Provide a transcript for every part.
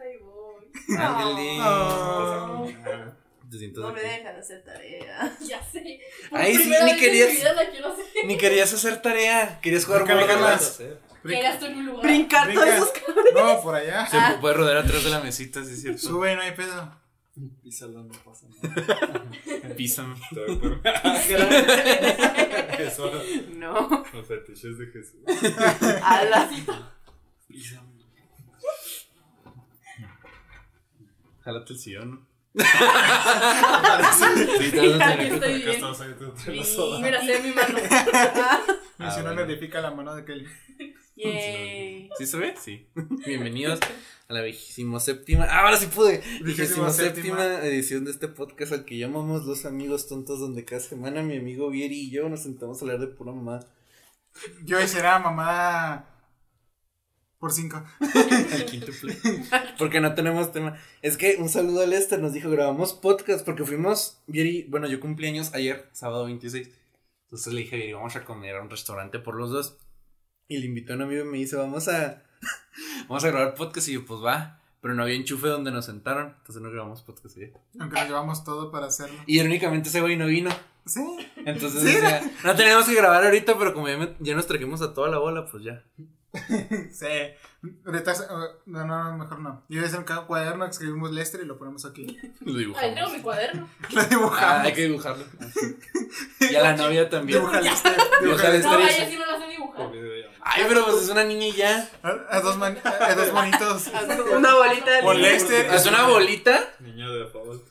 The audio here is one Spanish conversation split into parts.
Ahí voy. Oh. Sientas No me dejan hacer tarea. Ya sé. Ay, sí, ni querías-. Ni querías hacer tarea. Querías jugar Brinca, brinca Borderlands. más. Que eras tú en mi lugar. Brincar todos No, por allá. Se puede rodar atrás de la mesita, sí es cierto. Sube, no hay pedo. Písalo, no pasa nada. Písame. Eso, No. los fetiches de Jesús. Ala. Písame. Jálate el sillón. Sí, estoy. Mira, sé mi mano. Y si no bueno. le pica la mano de Kelly. Yay. ¿Sí se ve? Sí. Bienvenidos a la vigésimo séptima. ¡Ah, ahora sí pude! Vigésimo séptima. edición de este podcast al que llamamos Los Amigos Tontos, donde cada semana mi amigo Vieri y yo nos sentamos a hablar de pura mamá. Yo hoy será mamada por cinco. Al quíntuple. Porque no tenemos tema. Es que un saludo a Lester nos dijo, grabamos podcast porque fuimos, Vieri, bueno, yo cumplí años ayer, sábado 26. Entonces le dije, Vieri, vamos a comer a un restaurante por los dos. Y le invitó a un amigo y me dice, vamos a, vamos a grabar podcast. Y yo, pues va. Pero no había enchufe donde nos sentaron. Entonces no grabamos podcast ayer. Aunque nos llevamos todo para hacerlo. Y irónicamente ese güey no vino. Sí. Entonces ¿Sí? decía, no teníamos que grabar ahorita, pero como ya, me- ya nos trajimos a toda la bola, pues ya. Sí. Ahorita, uh, no, no, mejor no. Yo voy a hacer un cuaderno que escribimos Lester y lo ponemos aquí. Lo Ahí dibujamos. tengo mi cuaderno. Lo Ah, dibujamos. hay que dibujarlo. Y a la novia también. Dibuja Lester. Dibuja Lester. No, ella sí no la sé dibujar. Ay, pero pues es una niña y ya. A, a dos, man- a dos bonitos. Haz Una bolita niño. Lester. Es una bolita. Niño de favor.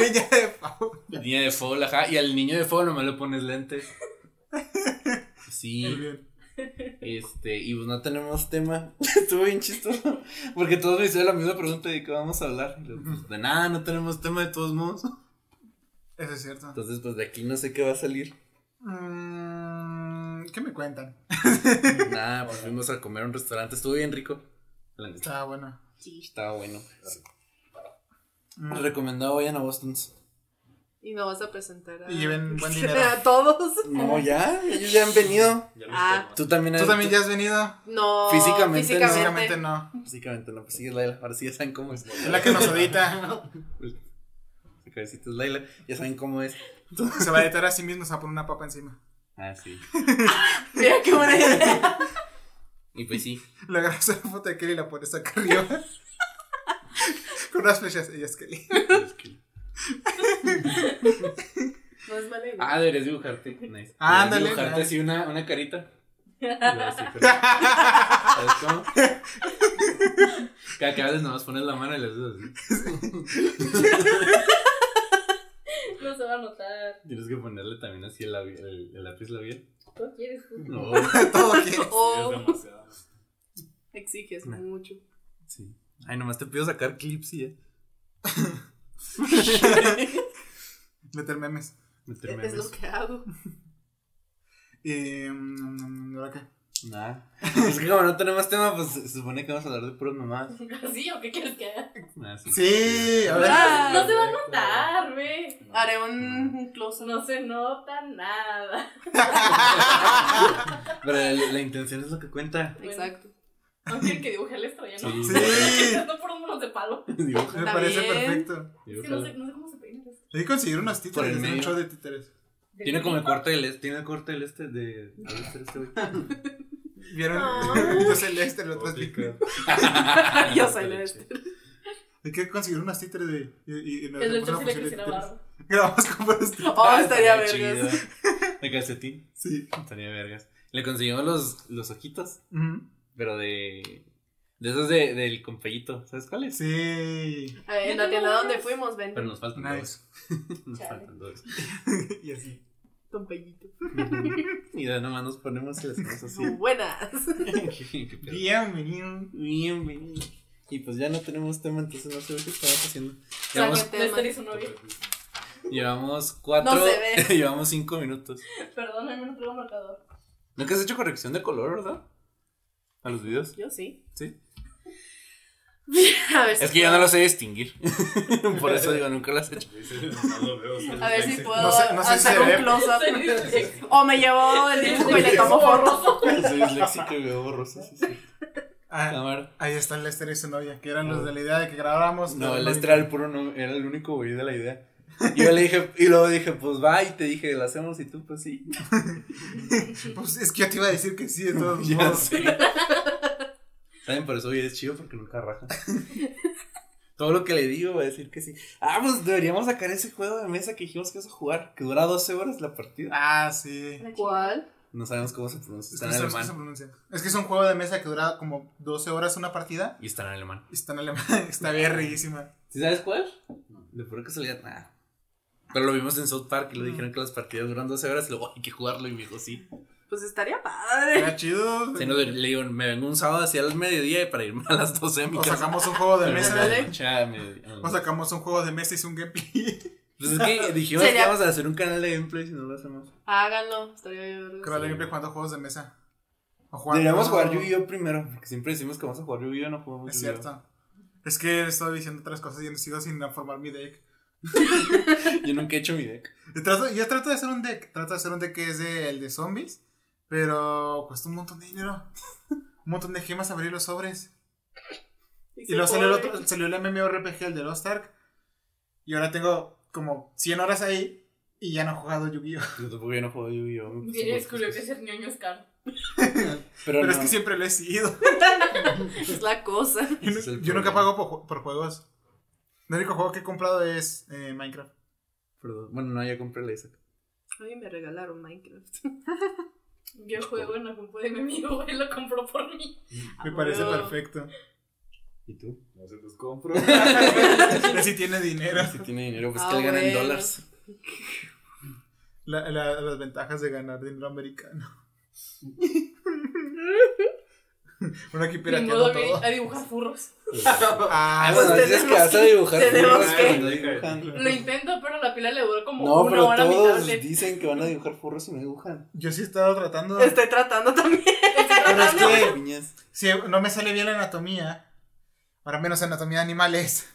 Niña de Pau. Niña de fuego, ajá. Y al niño de fuego nomás le pones lentes. Muy Sí, bien. Este, y pues no tenemos tema. Estuvo bien chistoso. Porque todos me hicieron la misma pregunta de qué vamos a hablar. Pues, de nada, no tenemos tema de todos modos. Eso es cierto. Entonces, pues de aquí no sé qué va a salir. Mm, ¿Qué me cuentan? Nada, pues fuimos a comer a un restaurante. Estuvo bien rico. Está bueno. Estaba bueno. Mm, Recomendado vayan a Boston's. Y no vas a presentar a. Y lleven buen dinero. A todos. No, ya, ellos ya han venido. Ya Ah. Tú también ¿Tú también ya has venido? No. Físicamente, Físicamente no. Físicamente no, pues sí, es Laila. Ahora sí ya saben cómo es. Es la que nos edita. Su cabecita es Laila. Ya saben cómo es. Se va a editar a sí mismo, se va a poner una papa encima. Ah, sí. Mira qué buena idea. Y pues sí. Le agarras la foto de Kelly y la pones acá arriba. Con unas flechas. Ella es Kelly. es que- No es mala idea. Ah, deberías dibujarte. Nice. Ah, Deberías ándale, Dibujarte así una, una carita. Así, pero- ¿Sabes cómo? Cada que haces nomás pones la mano y le haces así. No se va a notar. Tienes que ponerle también así el, el, el lápiz labial. ¿Tú quieres? tú? No. Todo quiere. Oh, Es demasiado. exiges No. mucho. Sí. Ay, nomás te pido sacar clips y ya. Meter memes. Meter Es memes. lo que hago. Y. mm, ¿Ahora qué? Nada. Es que como no tenemos tema, pues se supone que vamos a hablar de puras mamadas. ¿Sí o qué quieres que haga? Ah, sí. Sí, a ver. Ah. No se va a notar, ve. Haré un, un close No se nota nada. Pero la, la intención es lo que cuenta. Exacto. No quieren que dibuje el estrella, ¿no? Sí. Sí. No por unos de palo. Dibuja. Me parece bien. perfecto. Es que no sé, no sé cómo se peina esto. Hay que conseguir unos Por títeres. el Un medio. show de títeres. Tiene como el corte del este, tiene el corte del este de a ver, este, este güey. ¿Vieron? Yo soy Lester, el otro. Yo soy la este. Hay que conseguir unas títeres de. Y, y, y nos El le quisiera barba. Grabamos con puros títeres. Oh, estaría Estaría vergas. chido. De calcetín. Sí. Estaría vergas. Le conseguimos los, los ojitos, Ujú. Pero de. De esos de, del compellito. ¿Sabes cuáles? Sí. A ver, En la tienda donde fuimos, ven. Pero nos faltan Nice. dos. Nos Chale. faltan dos. y así. Don Pellito. y ya nomás nos ponemos y le hacemos así. Buenas. Bienvenido. Bienvenido. Y pues ya no tenemos tema, entonces no sé qué estamos haciendo. Llevamos, su novio. llevamos cuatro. No se ve. llevamos cinco minutos. Perdóname, no traigo marcador. Nunca has hecho corrección de color, ¿verdad? A los videos. Yo sí. Sí. A ver si Es que yo puedo- no lo sé distinguir. Por eso digo, nunca lo has hecho. A ver si puedo No sé- no sé si hacer un close-up. O me llevo el dibujo y le tomo foto. Soy disléxico y veo borroso, sí, sí. Ah, ahí está el Lester y su novia, que eran los de la idea de que grabáramos. No, este era el puro, no, era el único güey de la idea. Y yo le dije, y luego dije, pues va, y te dije, lo hacemos, y tú, pues sí. Pues es que yo te iba a decir que sí, de todos Ya modos. sé. ¿Saben? Por eso hoy es chido, porque nunca raja. Todo lo que le digo va a decir que sí. Ah, pues deberíamos sacar ese juego de mesa que dijimos que vas a jugar, que dura 12 horas la partida. Ah, sí. ¿Cuál? No sabemos cómo se pronuncia, Es está que, en se alemán. pronuncia. es que es un juego de mesa que dura como 12 horas una partida. Y está en alemán. Y está en alemán. Está bien riquísima. ¿Sí sabes cuál? De que salía, nada. Pero lo vimos en South Park y lo dijeron que las partidas duran 12 horas y luego hay que jugarlo y me dijo sí. Pues estaría padre. Era chido. Sí, no, le le digo, me vengo un sábado hacia el mediodía para irme a las 12 de mi O sacamos un juego de mesa. O sacamos un juego de mesa y un gameplay. Pues es que dijimos Sería- que íbamos a hacer un canal de gameplay si no lo hacemos. Háganlo, estaría bien. Canal de gameplay jugando juegos de mesa. O jugando- Deberíamos jugar Yu-Gi-Oh primero, porque siempre decimos que vamos a jugar Yu-Gi-Oh, no jugamos Es cierto. Es que estoy diciendo otras cosas y sigo sin formar mi deck. Yo nunca he hecho mi deck. Y trato- yo trato de hacer un deck. Trato de hacer un deck que es de, el de zombies. Pero cuesta un montón de dinero. Un montón de gemas abrir los sobres. Y luego salió el, otro, salió el MMORPG, el de Lost Ark. Y ahora tengo como 100 horas ahí. Y ya no he jugado Yu-Gi-Oh! Yo tampoco ya no Yu-Gi-Oh. puse Bien muy descubrió que ser ñoño es caro. Pero, Pero no, es que siempre lo he sido. Es la cosa. Yo, yo nunca pago por, por juegos. El único juego que he comprado es eh, Minecraft. Perdón. Bueno, no, ya compré la Isaac. A mí me regalaron Minecraft. Yo juego en la compu de mi amigo, él lo compró por mí. Me parece huevo. perfecto. ¿Y tú? No se los compro. Él sí tiene dinero. Si tiene dinero, pues Ah, que él gana en bueno. dólares. La- la- las ventajas de ganar dinero americano. Uno aquí pirateando todo. a, a dibujar furros. Ah, Ah, bueno, pues dices que vas a dibujar tenemos furros que-. Lo intento, pero la pila le duró como No, una pero hora a mi todos tablet. dicen que van a dibujar furros y no dibujan. yo sí he estado tratando. Estoy tratando también. Pero es que si no me sale bien la anatomía, ahora menos anatomía de animales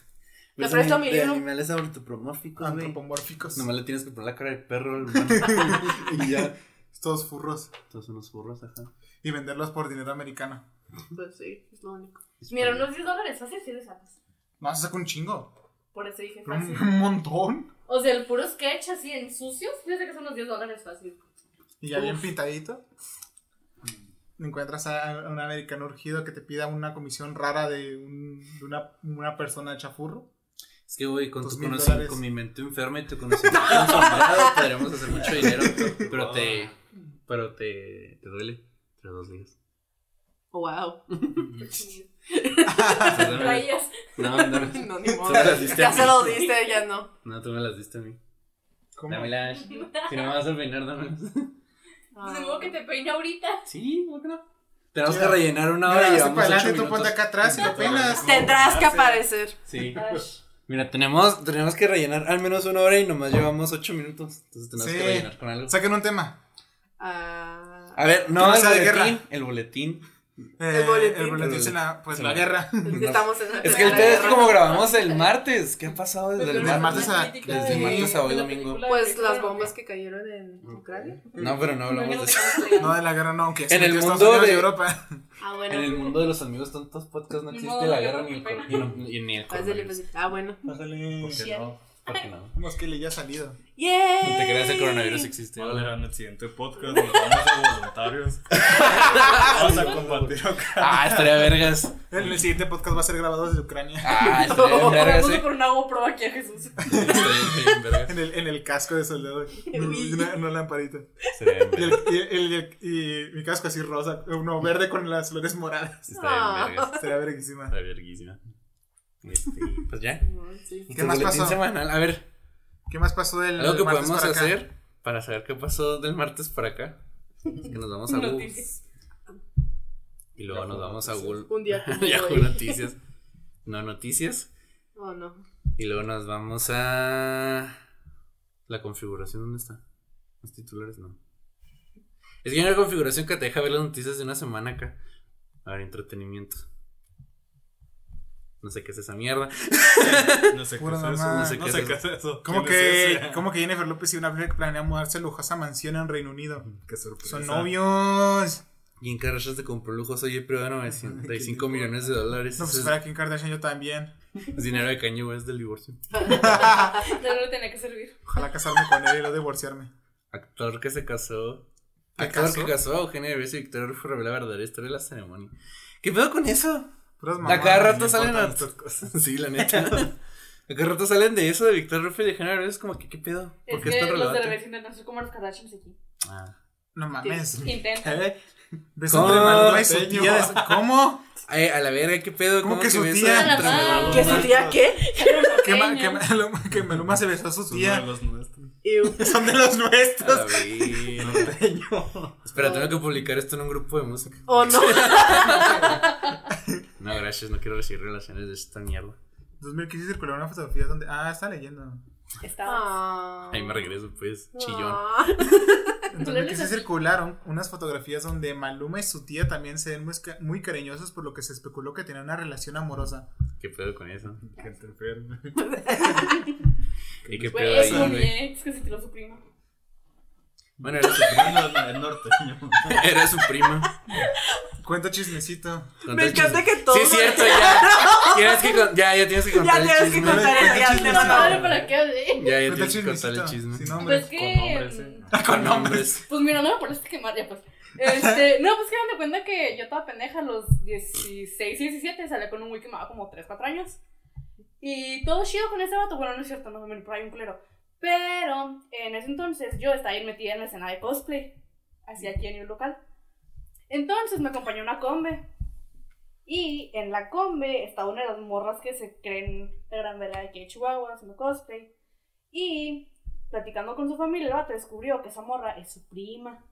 Te Ves presto mi libro. animales antropomórficos, antropomórficos. Nomás le tienes que poner la cara de perro y ya. Todos furros. Todos unos furros, ajá. Y venderlos por dinero americano. Pues sí, es lo único. Mira, unos 10 dólares fácil sí le sacas. No, se saca un chingo. Por eso dije fácil. un montón. O sea, el puro sketch así en sucios, yo sé que son unos 10 dólares fácil. Y ya bien pintadito. Encuentras a un americano urgido que te pida una comisión rara de, un- de una, una persona chafurro. Es que, güey, con tu dólares. con mi mente enferma y tu conocimiento consolidado, podríamos hacer mucho dinero. Pero te. Pero te. Te duele. Entre dos días. Oh, wow. Traías. No, no. No, ni modo. Tú me las diste a Ya mí. se lo diste, ya no. No, tú me las diste a mí. ¿Cómo? Dámelas. Si no me vas a peinar, dámelas. Pues digo que te peine ahorita. Sí, ¿por qué no? Tenemos que rellenar una hora y llevamos para adelante, tú ponte minutos. acá atrás y lo peinas. Tendrás que Ah, aparecer. Sí. Mira, tenemos, tenemos que rellenar al menos una hora y nomás llevamos ocho minutos. Entonces tenemos Sí. que rellenar con algo. Saquen un tema. Ah, A ver, no, no el boletín. guerra. El boletín. Eh, El boletín. El boletín es la, pues, Sí. la guerra. es que estamos en la Es que el es guerra. como grabamos el martes. ¿Qué ha pasado desde pero el es martes a- desde de- martes a hoy domingo. Pues las bombas que cayeron en Ucrania. No, pero no hablamos de eso. No de la guerra, no, aunque En el mundo de- Europa. Ah, bueno. En el mundo de los amigos tontos podcast no Ni existe la guerra ni el, ni el Pásale, pásale. Ah, bueno. Bájale. ¿Por qué no? ¿Por qué no? Como es que le ya ha salido. ¡Yay! No te creas, el coronavirus existe. Vale, en el siguiente podcast nos vamos a voluntarios. Vamos a combatir acá. Ah, estaría vergas. En el siguiente podcast va a ser grabado desde Ucrania. Ah, estaría bien vergas, Puse eh. por una GoPro aquí a Jesús. Estaría bien vergas. En el, en el casco de soldado. Y una, una lamparita. Estaría Y, el, vergas. y, el- y mi casco así rosa. Uno verde con las flores moradas. Estaría bien vergas. Será verguísima. Estaría verguísima. Este, pues ya. Sí. ¿Qué más pasó? semanal. A ver, ¿Qué más pasó del algo que martes podemos para acá? hacer para saber qué pasó del martes para acá. Es que nos vamos a Google. Y luego nos vamos a Google. Un día Yahoo. Noticias. No noticias. Oh, no. Y luego nos vamos a. La configuración, ¿dónde está? Los titulares, no. Es que hay una configuración que te deja ver las noticias de una semana acá. A ver, entretenimiento. No sé qué es esa mierda. No sé qué es eso. No sé qué es eso. Como ¿Quién es que, como que Jennifer López y una que planea mudarse a lujosa mansión en Reino Unido. Qué sorpresa. Son novios. Y en Kardashian se compró lujoso y privado de 95 millones de dólares. No, pues para Kim Kardashian yo también. es dinero de Kanye West del divorcio. No, no le tenía que servir. Ojalá casarme con él y luego divorciarme. Actor que se casó. ¿Qué Actor casó? que casó a Eugenio Derbez y Victoria Rufo revela la verdadera historia de la ceremonia. ¿Qué pedo con eso? Puras A cada rato salen importan a... estas cosas. Sí, la neta. A cada rato salen de eso de Victoria Rufo y de Derbez. Es como que, ¿qué pedo? ¿Por Es qué que los de? Rebecca intentan ser como los Kardashians aquí. Ah. No mames. Intentan. ¿Qué? ¿Ves ¿Cómo? entre Maluma y su Norteño. tía? de- ¿Cómo? Ay, a la verga, ¿qué pedo? ¿Cómo que su tía? entre Ah, su tía qué? Que, ma- que Maluma, que Maluma se besó a su Son tía. de los nuestros. Son de los A la nuestros. Espera, tengo que publicar esto en un grupo de música. Oh, no. No, gracias, no quiero recibir relaciones de esta mierda. 2015 circuló una fotografía donde. Ah, está leyendo. Estaba. Ah. Ahí me regreso, pues, chillón. Ah. En 2015 circularon unas fotografías donde Maluma y su tía también se ven muy, muy cariñosos, por lo que se especuló que tenían una relación amorosa. ¿Qué pedo con eso? Enferma. ¿Y qué pedo es ahí, güey? ex que se tiró su prima. Bueno, era su prima. El norteño. Era su prima. Cuenta chismecito. Me encanta chisme. que todo- Sí, es cierto, ya. Tienes que con- ya, ya tienes que contar Ya el tienes que chisme. contar el ya chisme, no, ¿para qué hablé? Ya, ya tienes que contar el chisme. Sin nombres. Pues que. Con nombres, sí. mm, Con nombres. Pues mira, no me parece quemar ya, pues. Este, no, pues que de cuenta que yo estaba pendeja a los 16, 17, salí con un güey que me daba como 3, 4 años. Y todo chido con ese vato. Bueno, no es cierto, no me por ahí un culero. Pero en ese entonces yo estaba ahí metida en la escena de cosplay. Así aquí en el local. Entonces me acompañó una combe. Y en la combe estaba una de las morras que se creen de gran verga de aquí de Chihuahua haciendo cosplay. Y platicando con su familia, el vato descubrió que esa morra es su prima.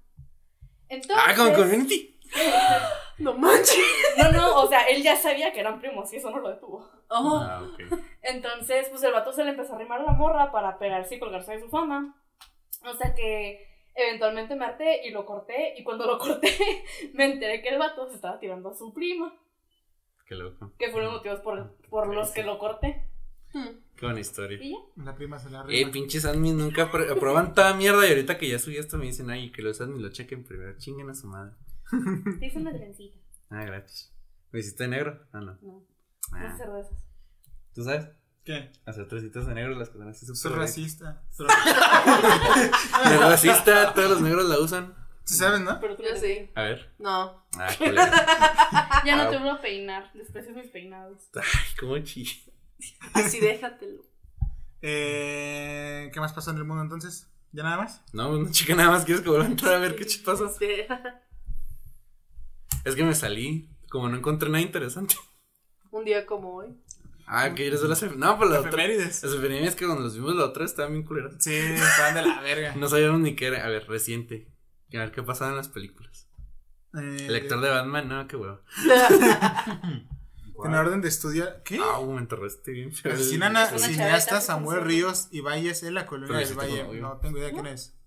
Entonces, Ah, como community. No manches. No, no, o sea, él ya sabía que eran primos y eso no lo detuvo. Oh. Ah, ok. Entonces, pues el vato se le empezó a arrimar a la morra para pegarse y colgarse de su fama. O sea que eventualmente me harté y lo corté. Y cuando lo corté, me enteré que el vato se estaba tirando a su prima. Qué loco. Que fueron los motivos por, por los que lo corté. Qué buena historia. Y ya. La prima se la Eh, arrima. pinches admins nunca aprueban toda mierda y ahorita que ya subí esto me dicen, ay, que los admins lo chequen primero. Chinguen a su madre. Te hice una trencita. Ah, gracias. ¿Me hiciste negro? Ah, no. No, no Ah, de. ¿Tú sabes? ¿Qué? Hacer tresitas de negro las que son así Soy racista. Es racista, todos los negros la usan. ¿Sí sabes, no? Pero tú Yo sí. A ver. No. Ah. Ya no Ah. te vuelvo a peinar. Desprecias mis peinados. Ay, cómo chilla. Así déjatelo. Eh, ¿Qué más pasó en el mundo entonces? ¿Ya nada más? No, no chica, nada más quieres que vuelva a entrar a ver qué pasó. Espera. Es que me salí, como no encontré nada interesante. Un día como hoy. Ah, ¿qué quieres ver las No, pues la otra. Efemérides. Las efemérides que cuando los vimos la otra estaban bien culeras. Sí, estaban de la verga. No sabíamos ni qué era. A ver, reciente. A ver qué pasaba en las películas. Eh, El actor de Batman, no, qué huevo. En orden de estudio. ¿Qué? Ah, uh, me enterraste bien. Asesinan a cineasta que Samuel. Ríos y Valles en la colonia del Valle. No tengo idea quién es.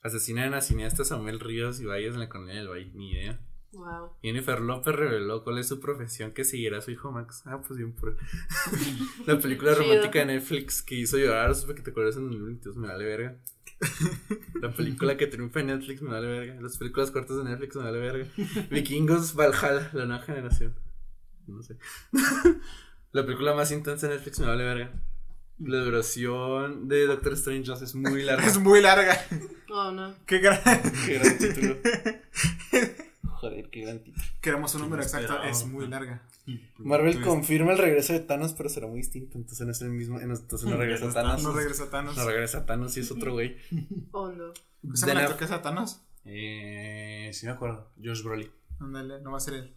Asesinan a cineasta Samuel Ríos y Valles en la colonia del Valle. Ni idea. Wow. Jennifer López reveló cuál es su profesión que seguirá a su hijo Max. Ah, pues bien por La película romántica de Netflix que hizo llorar, supe que te acuerdas en el Unidos, me vale verga. La película que triunfa en Netflix me vale verga. Las películas cortas de Netflix me vale verga. Vikingos Valhalla, la nueva generación. No sé. La película más intensa de Netflix me vale verga. La duración de Doctor Strange 2 es muy larga. Es muy larga. Oh, no. Qué gran. Qué gran título. Joder, qué gran título. Queremos un número exacto. Es muy larga. Marvel Twist. confirma el regreso de Thanos, pero será muy distinto. Entonces no es el mismo. Entonces no regresa. Thanos. No regresa Thanos. No regresa Thanos y es otro güey. Oh, no. ¿Se De me la- actor que es a Thanos? Eh, sí me acuerdo. Josh Brolin. Ándale, no va a ser él.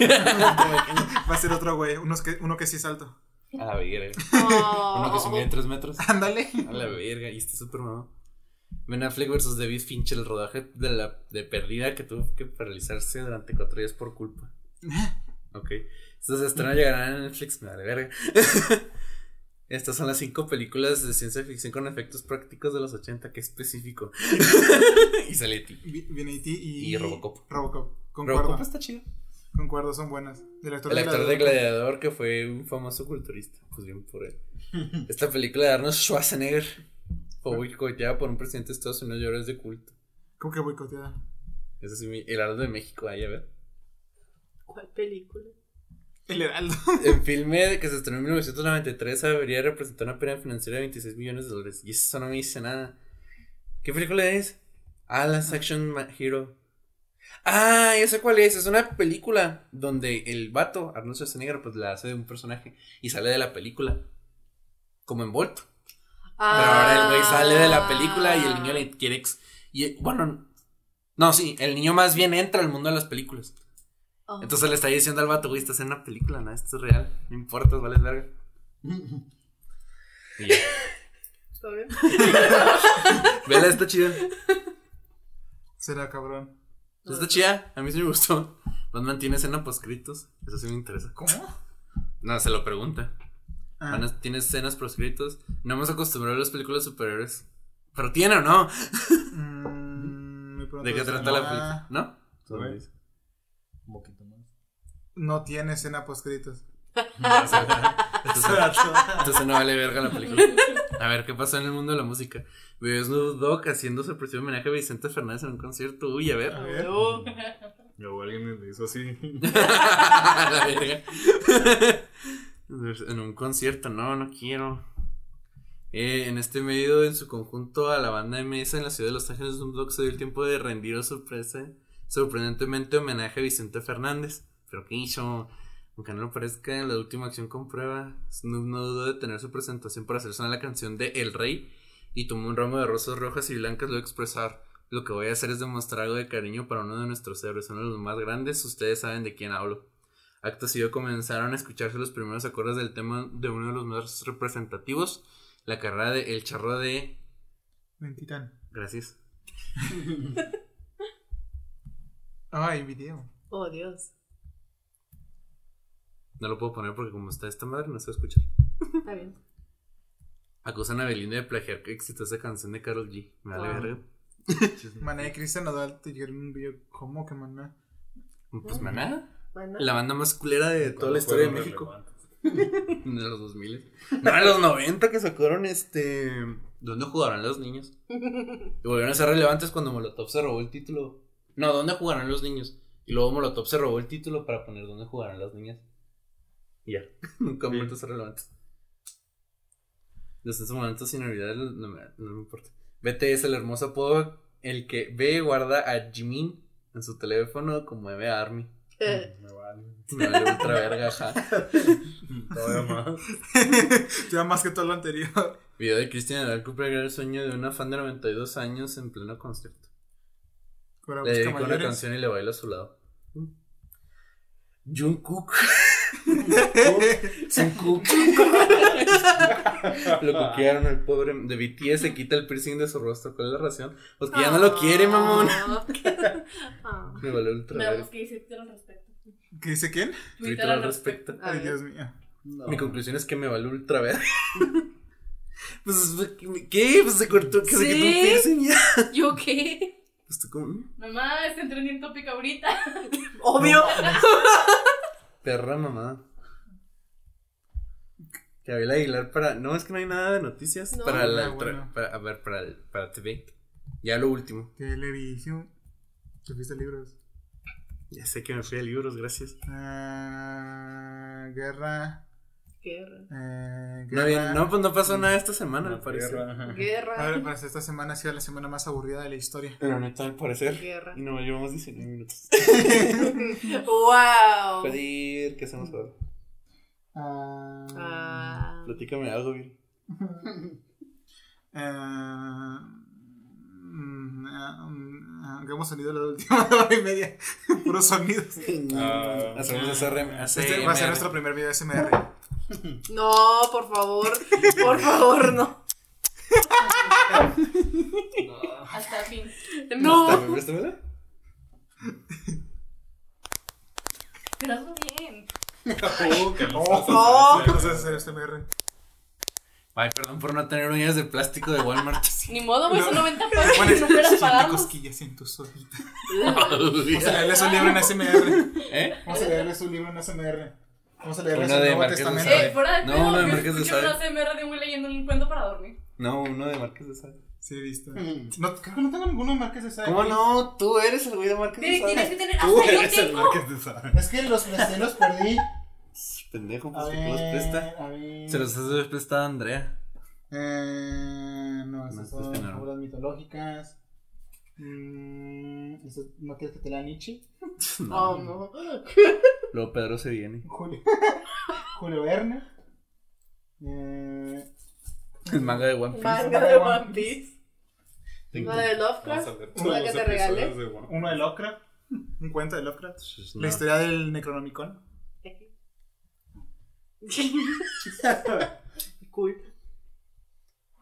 a Va a ser otro güey. Unos que, uno que sí es alto. la verga. Oh. Uno que se mide 3 metros. Ándale. A la verga. Y está súper mamado. Ben Affleck versus David Fincher, el rodaje de la de perdida que tuvo que paralizarse durante 4 días por culpa. Ok. Estas estrenas llegarán a Netflix, me vale verga. Estas son las 5 películas de ciencia ficción con efectos prácticos de los 80, que específico. y sale. Vi- Viene E.T. y. Y Robocop. Robocop. Robocop Concuerdo. está chido. Concuerdo, son buenas. El actor, El de actor de Gladiador. Gladiador que fue un famoso culturista. Pues bien por él. Esta película de Arnold Schwarzenegger fue boicoteada por un presidente de Estados Unidos y ahora es de culto. ¿Cómo que boicoteada? Ese sí, mi- el Arnold de México, ahí a ver. ¿Cuál película? El Heraldo. El filme que se estrenó en 1993 debería representar una pena financiera de 26 millones de dólares. Y eso no me dice nada. ¿Qué película es? Ah, la Action Hero. Ah, ya sé cuál es. Es una película donde el vato, Arnold Schwarzenegger, pues la hace de un personaje y sale de la película. Como envuelto. Pero ahora el güey sale de la película y el niño le quiere. ex- y, bueno, no, sí, el niño más bien entra al mundo de las películas. Ah. Entonces le está diciendo al vato, güey, estás en una película, no, esto es real, no importa, vales verga. Y ya. ¿Está bien? Vela, está chida. Será cabrón. Está chida, a mí sí me gustó. Batman tiene escena poscritos, eso sí me interesa. ¿Cómo? No, se lo pregunta. Ah, Batman tiene escenas poscritos. No hemos acostumbrado a las películas superiores. Pero tiene o no. mm, ¿De qué trata la película? ¿No? A. Un poquito más. No tiene escena postcritos. Entonces, entonces no vale verga la película. A ver, ¿qué pasó en el mundo de la música? Veo Snoop Dogg haciendo su precioso homenaje a Vicente Fernández en un concierto. Uy, a ver. A ver. No. Luego alguien me hizo así. La verga. En un concierto, no, no quiero. Eh, en este medio, en su conjunto, a la banda MS en la ciudad de Los Ángeles, Snoop Dogg se dio el tiempo de rendir sorpresa, sorprendentemente homenaje a Vicente Fernández. Pero ¿qué hizo? Aunque no lo parezca, en la última acción comprueba, Snoop no dudó de tener su presentación para hacer sonar la canción de El Rey y tomó un ramo de rosas rojas y blancas luego expresar. Lo que voy a hacer es demostrar algo de cariño para uno de nuestros héroes, uno de los más grandes, ustedes saben de quién hablo. Acto seguido comenzaron a escucharse los primeros acordes del tema de uno de los más representativos, la carrera de El Charro de... Mentitán. Gracias. Ay, video. Oh, Dios. No lo puedo poner porque como está esta madre no se va a escuchar. Está bien. Acusan a Belinda de plagiar que exitosa canción de Carol G. Me vale verga. Maná y Cristian Nodal te llegaron un video. ¿Cómo que maná? Pues maná. La banda más culera de toda la historia de México. De los 2000. No, en los 90 que sacaron este. ¿Dónde jugarán los niños? Y volvieron a ser relevantes cuando Molotov se robó el título. No, ¿dónde jugarán los niños? Y luego Molotov se robó el título para poner ¿dónde jugarán las niñas? Y ya. Nunca han vuelto a ser relevantes. Desde ese momento sin olvidar, no me, no me importa. BTS, el hermoso apodo, el que ve y guarda a Jimin en su teléfono como bebé Army. Eh, Me vale. Me vale ultra verga, ajá. Todavía más. Ya más que todo lo anterior. Video de Cristian Nadal cumple el sueño de una fan de 92 años en pleno concierto. Para Le buscar dedica una canción y le baila a su lado. Jungkook. Jungkook. Lo coquearon el pobre de BTS se quita el piercing de su rostro. ¿Cuál es la razón? Porque ya no lo quiere, mamón. Ah. Me valió ultra Veamos verga. qué dice Twitter al respecto. ¿Qué dice quién? Twitter al respecto. Ay, ver. Dios mío. Mi conclusión es que me valió ultra verga. Pues, ¿qué? Pues se cortó, que se Sí. quitó un piercing ya. ¿Yo qué? Pues, tú como, "Mm, Mamá, está en trending topic ahorita. Obvio. Perra mamá. Gabriel Aguilar para. No, es que no hay nada de noticias. No. Para la. Ah, bueno. para, a ver, para, el- para TV. Ya lo último. Televisión. ¿Te fuiste libros? Ya sé que me fui a libros, gracias. Ah, guerra. Guerra. Eh, No, guerra. bien, no, pues no pasó nada esta semana, al Una parecer. tierra. A ver, Guerra. pues esta semana ha sido la semana más aburrida de la historia. Pero neta, al parecer. Guerra. Y no llevamos 19 minutos. Wow. Pedir, ¿qué hacemos ahora? Ah, Ah. Platícame algo, bien. ah, Hagamos sonido la última hora y media. Puros sonidos. Ah. Hacemos ese rem. Este va a ser nuestro primer video SMR. No, por favor. Por favor, no. Hasta el fin. No. ¿Préstamela? Pero hazlo bien. Oh, que no vamos a hacer SMR. Ay, perdón por no tener uñas de plástico de Walmart. Ni modo, güey, son No. 90 pesos. Pones No siente pagarlos. cosquillas en tus ojitos. Vamos a leerle su libro en SMR. ¿Eh? Vamos a leerle su libro en SMR. Vamos a leerle Uno de Nuevo Marqués de Testamento. Sade. Eh, fuera de No, pedo, uno de yo Marqués de Sade. una CMR de un güey leyendo un cuento para dormir. No, uno de Marqués de Sade. Sí, he visto. No, creo que no tengo ninguno de Marqués de Sade. ¿Cómo no? Tú eres el güey de Marqués de Tienes tienes que Sade. tener. Tú Hasta yo eres el. Marqués de Sade. Es que los los perdí. Pendejo, pues que los presta. Se los has prestado a Andrea. Eh, no, No, esas estos son que no. figuras mitológicas. Mm, eso- ¿No quieres que te lea Nietzsche? Oh, no. Luego Pedro se viene. Julio, Julio Verne. Eh, El manga de One Piece. Manga de One Piece. La de Lovecraft. Una que te regalé. uno de Lovecraft. Un cuento de Lovecraft. La historia del Necronomicon. Cool.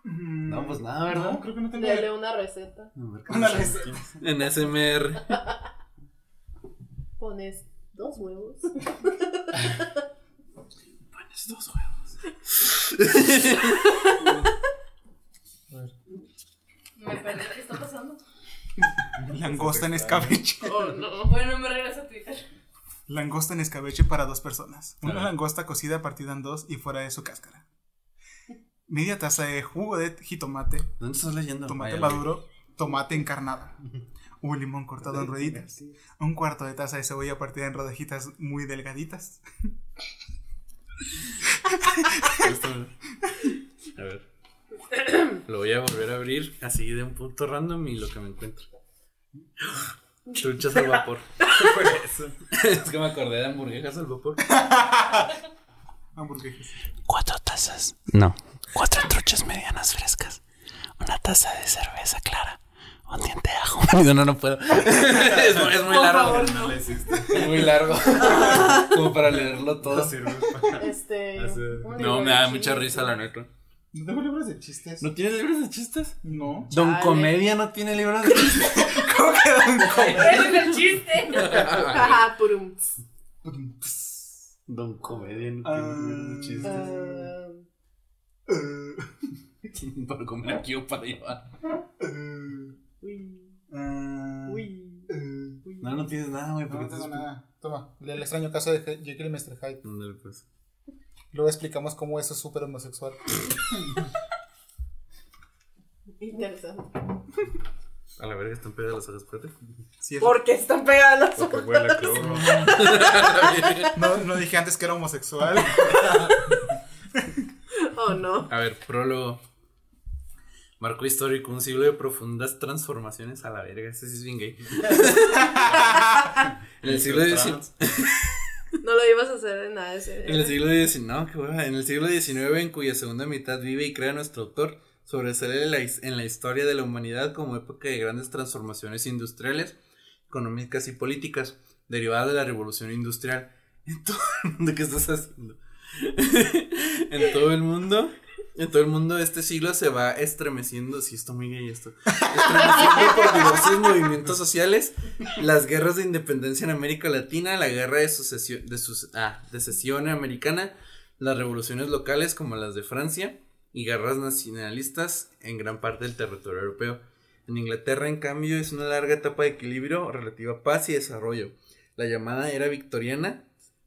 No, pues nada, ¿verdad? No, creo que no tengo. Dale una receta. Una receta. En SMR. Pones dos huevos. Pones dos huevos. Me perdí. ¿Qué está pasando? Langosta en escabeche. Oh, no. Bueno, me regreso a Twitter. Langosta en escabeche para dos personas. Una Ah. langosta cocida partida en dos y fuera de su cáscara. Media taza de jugo de jitomate, ¿Dónde estás leyendo? tomate maduro, tomate encarnado. Un limón cortado en rueditas. Un cuarto de taza de cebolla partida en rodajitas muy delgaditas. A ver. Lo voy a volver a abrir así de un punto random y lo que me encuentro. Truchas al vapor. es que me acordé de hamburguesas al vapor. Hamburguesas. Cuatro tazas. No. Cuatro truchas medianas frescas. Una taza de cerveza clara. Un diente de ajo. No, no, no puedo. es, muy- es muy Por largo. favor, No. Es muy largo. Como para leerlo todo. Este. No, me da mucha risa la neta. ¿No tengo libros de chistes? ¿No tiene libros de chistes? No. Don Chale. Comedia no tiene libros de chistes. Ese es el chiste. Jaja, purum. Don Comedia no Ah, tiene libros de chistes. Ah, Eh, para comer aquí o para llevar. Uy, ah, uy, eh. uy. No, no tienes nada, güey. No, no tengo nada. Toma, el extraño caso de Jekyll y Mr. Hyde. Ándale, pues. Luego explicamos cómo eso es súper homosexual. Interesante. A la verga están pegadas las hojas, espérate. Sí, es- ¿Por qué están pegadas las Porque huele a cloro. no, no dije antes que era homosexual. Oh, no. A ver, prólogo. Marco histórico, un siglo de profundas transformaciones a la verga. Ese sí es bien gay. en el siglo XIX. No lo ibas a hacer en nada de ese. En el siglo XIX, no, qué hueva. En el siglo XIX, en cuya segunda mitad vive y crea nuestro autor, sobresale la his- en la historia de la humanidad como época de grandes transformaciones industriales, económicas y políticas, derivadas de la revolución industrial. En todo el mundo, ¿qué estás haciendo? en todo el mundo. En todo el mundo este siglo se va estremeciendo, sí está muy gay esto, estremeciendo por diversos movimientos sociales, las guerras de independencia en América Latina, la guerra de sucesión, de, sus- ah, de americana, las revoluciones locales como las de Francia y guerras nacionalistas en gran parte del territorio europeo. En Inglaterra, en cambio, es una larga etapa de equilibrio, relativa paz y desarrollo. La llamada era victoriana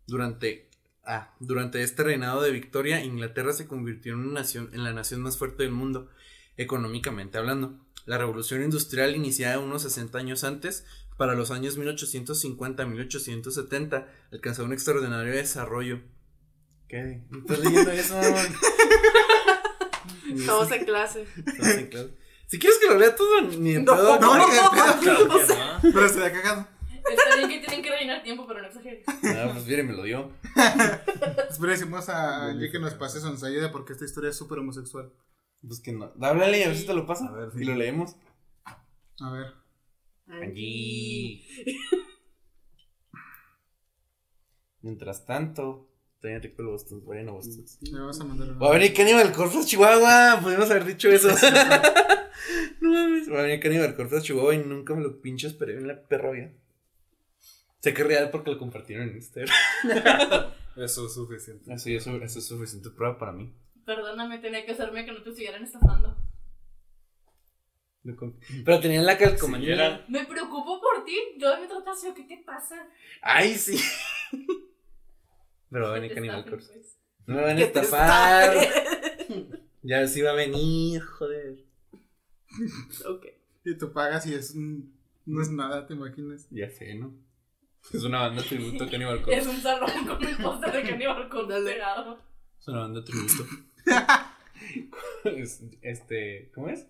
durante Ah, durante este reinado de Victoria, Inglaterra se convirtió en una nación, en la nación más fuerte del mundo, económicamente hablando. La revolución industrial iniciada unos 60 años antes, para los años 1850-1870, alcanzó un extraordinario desarrollo. ¿Qué? ¿No ¿Estás leyendo eso? Estamos en clase. Estamos en clase. Si quieres que lo lea todo, ni de No, pedo. No, no. Pero se le ha cagado. Está bien que tienen que rellenar tiempo, pero no exageres. Ah, pues mire, me lo dio. Espera, decimos a que nos pase su ensayo de por qué esta historia es súper homosexual. Pues que no. Háblale y a ver si te lo pasa. A ver, sí. Y lo leemos. A ver. Angie. Mientras tanto, también rico el Boston. Vayan a Boston. Le vas a mandar una. Va a venir Cannibal Corpse Chihuahua. Pudimos haber dicho eso. no mames. Va a venir Cannibal Corpse Chihuahua y nunca me lo pincho esperé en la perra vida. Sé que es real porque lo compartieron en Instagram. Eso es suficiente. Eso, eso, eso es suficiente prueba para mí. Perdóname, tenía que hacerme que no te siguieran estafando. Pero tenían la calcomanía. Eran- Me preocupo por ti. Yo me tratas. ¿Qué te pasa? Ay, sí. Pero va a venir Cannibal Corpse. pues. No me van a estafar. Ya sí va a venir, joder. Ok. Y tú pagas y es un- no es nada, ¿te imaginas? Ya sé, ¿no? Es una banda tributo a Cannibal Es Corpse. un salón con un póster de Cannibal Corpse pegado. Es una banda tributo. Es- este, ¿cómo es?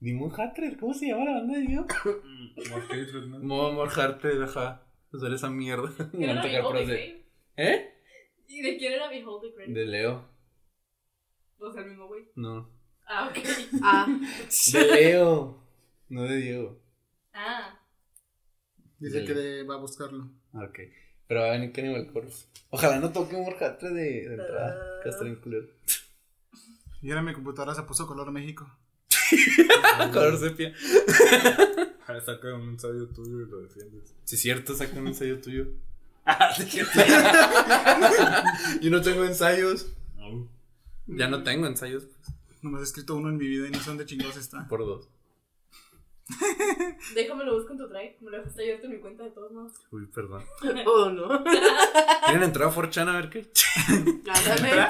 Demon Hatred, ¿cómo se llama la banda de Dios? Morhatred, ¿no? Momo Hatred, ajá. Usar esa mierda. Me ¿Quién van a era tocar puras the de. ¿Eh? ¿Y de quién era Behold the Grave? De Leo. O sea, el mismo güey. No. Ah, ok. Ah. De Leo. No de Diego. Ah. Dice que de- va a buscarlo. Ah, Ok. Pero va a venir Cannibal Corpse. Ojalá no toque un Hatred de, de entrada. Que va a estar en culero. Y ahora mi computadora se puso color México. Color sepia. Ah, Saca un ensayo tuyo y lo defiendes. Si es cierto, saca un ensayo tuyo. Ah, ¿de qué Yo no tengo ensayos. No. Ya no tengo ensayos. pues, Nomás he escrito uno en mi vida y no sé dónde chingados está. por dos. Déjame lo busco en tu drive. Me lo dejaste abierto en mi cuenta de todos modos. Uy, perdón. Oh, no. ¿Quieren entrar a 4chan a ver qué?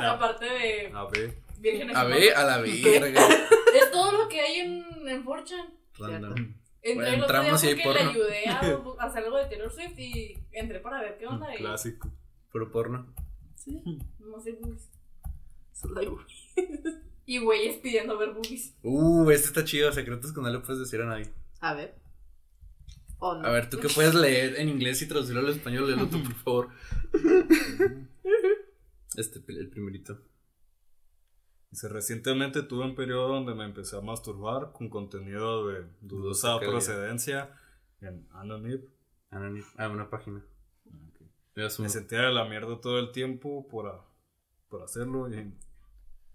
Aparte de A ver. Vírgenes. A ver, a la verga. Es todo lo que hay en, en 4chan. Random. Entré Bueno, el otro día entramos y hay porque le porno. ayudé a, a hacer algo de Taylor Swift y entré para ver qué onda. Y Clásico. Puro porno. Sí. no sé, boobies. Soy- Y güeyes pidiendo ver boobies. Uh, este está chido. Secretos que no le puedes decir a nadie. A ver. Oh, no. A ver, tú que puedes leer en inglés y traducirlo al español, léelo tú, por favor. Este, el primerito. Dice, recientemente tuve un periodo donde me empecé a masturbar con contenido de dudosa procedencia en Anonym. Anonym. Ah, una página. Le das Me sentía de la mierda todo el tiempo por, a- por hacerlo y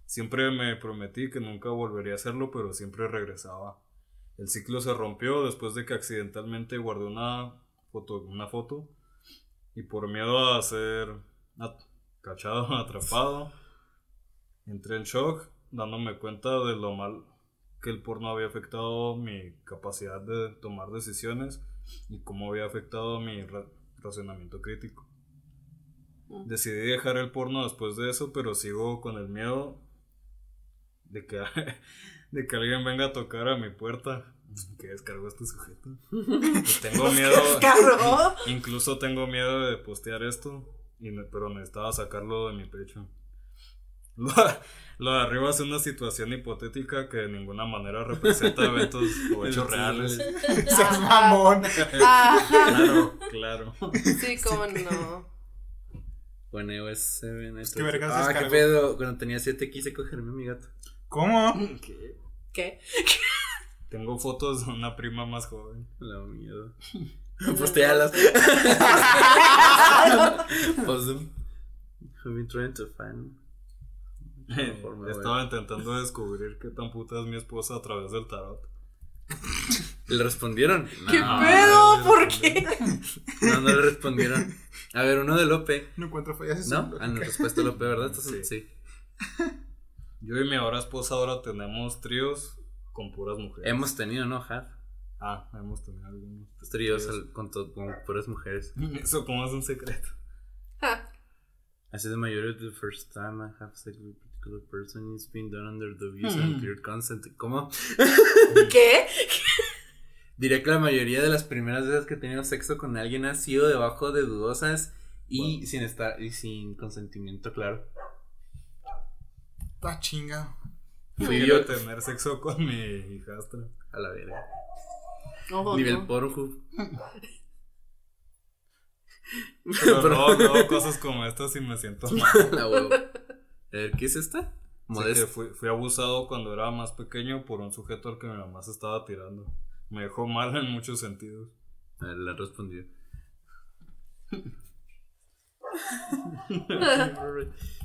siempre me prometí que nunca volvería a hacerlo, pero siempre regresaba. El ciclo se rompió después de que accidentalmente guardé una foto, una foto y por miedo a ser at- cachado, atrapado, entré en shock dándome cuenta de lo mal que el porno había afectado mi capacidad de tomar decisiones y cómo había afectado mi ra- razonamiento crítico. Decidí dejar el porno después de eso, pero sigo con el miedo de que, de que alguien venga a tocar a mi puerta. Que descargó este sujeto. Tengo miedo. Carro. Incluso tengo miedo de postear esto, y pero necesitaba sacarlo de mi pecho. Lo, lo de arriba es una situación hipotética que de ninguna manera representa eventos o hechos reales. Seas mamón. Claro, claro. Sí, cómo no. Con iOS 7. Es que vergas Ah, qué descargó. pedo. Cuando tenía 7 quise cogerme a mi gato. ¿Cómo? ¿Qué? Tengo fotos de una prima más joven. La miedo. Postealas. Post them. I've been trying to find. forma, güey. Estaba intentando descubrir qué tan puta es mi esposa a través del tarot. ¿Le respondieron? ¿Qué No, pedo? no, ¿Por qué? No, no le respondieron. A ver, uno de Lope. No encuentro fallas. ¿No? Ah, no, respuesta a Lope, ¿verdad? Sí. sí. Yo y mi ahora esposa ahora tenemos tríos con puras mujeres. Hemos tenido, ¿no? Had. Ah, hemos tenido algunos. Tríos al- con, to- con puras mujeres. Eso como es un secreto. Ja. As the majority the first time I have sex with a particular person, it's been done under the views and clear consent. ¿Cómo? ¿Qué? Diría que la mayoría de las primeras veces que he tenido sexo con alguien ha sido debajo de dudosas y sin estar y sin consentimiento claro. Ah, chinga. Fui Quiero yo tener sexo con mi hijastra. a la verga. Ojo, Nivel no. Pornhub. Pero no, no, cosas como estas y me siento mal. A ver, ¿qué es esta? Así que fui, fui abusado cuando era más pequeño por un sujeto al que mi mamá se estaba tirando. Me dejó mal en muchos sentidos. A ver, la respondió.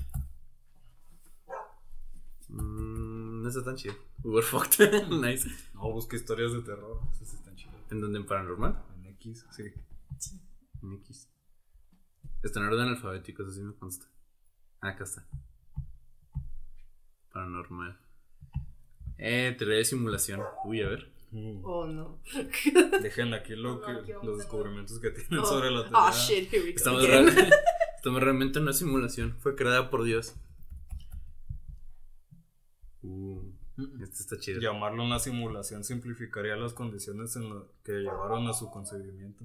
Mm, no está tan chido. We were fucked. nice. No, busqué historias de terror. Esas están chidas. ¿En dónde? ¿En paranormal? En X, sí. En X. Está en orden alfabético, eso sí me consta. Ah, acá está. Paranormal. Eh, teoría de simulación. Uy, a ver. Mm. Oh no. Dejen aquí lo que, los descubrimientos que tienen Oh, sobre la Ah, teoría. shit, here we go. Estamos, again. real- estamos realmente en una simulación. Fue creada por Dios. Uh, este está chido. Llamarlo una simulación simplificaría las condiciones en las que llevaron a su concebimiento.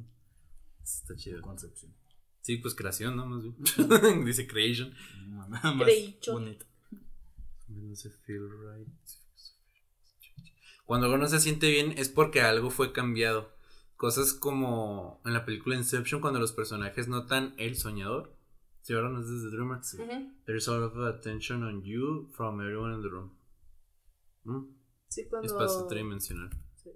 Este está chido. Concepción. Sí, pues creación, ¿no? Más bien. Dice creation. Nada más Creícho. bonito. No se feel right. Cuando algo no se siente bien es porque algo fue cambiado. Cosas como en la película Inception cuando los personajes notan el soñador. ¿Sí, ahora no es desde Dreamer? Ujú. There's a lot of attention on you from everyone in the room. ¿Mm? Sí, cuando. Espacio tridimensional. Sí.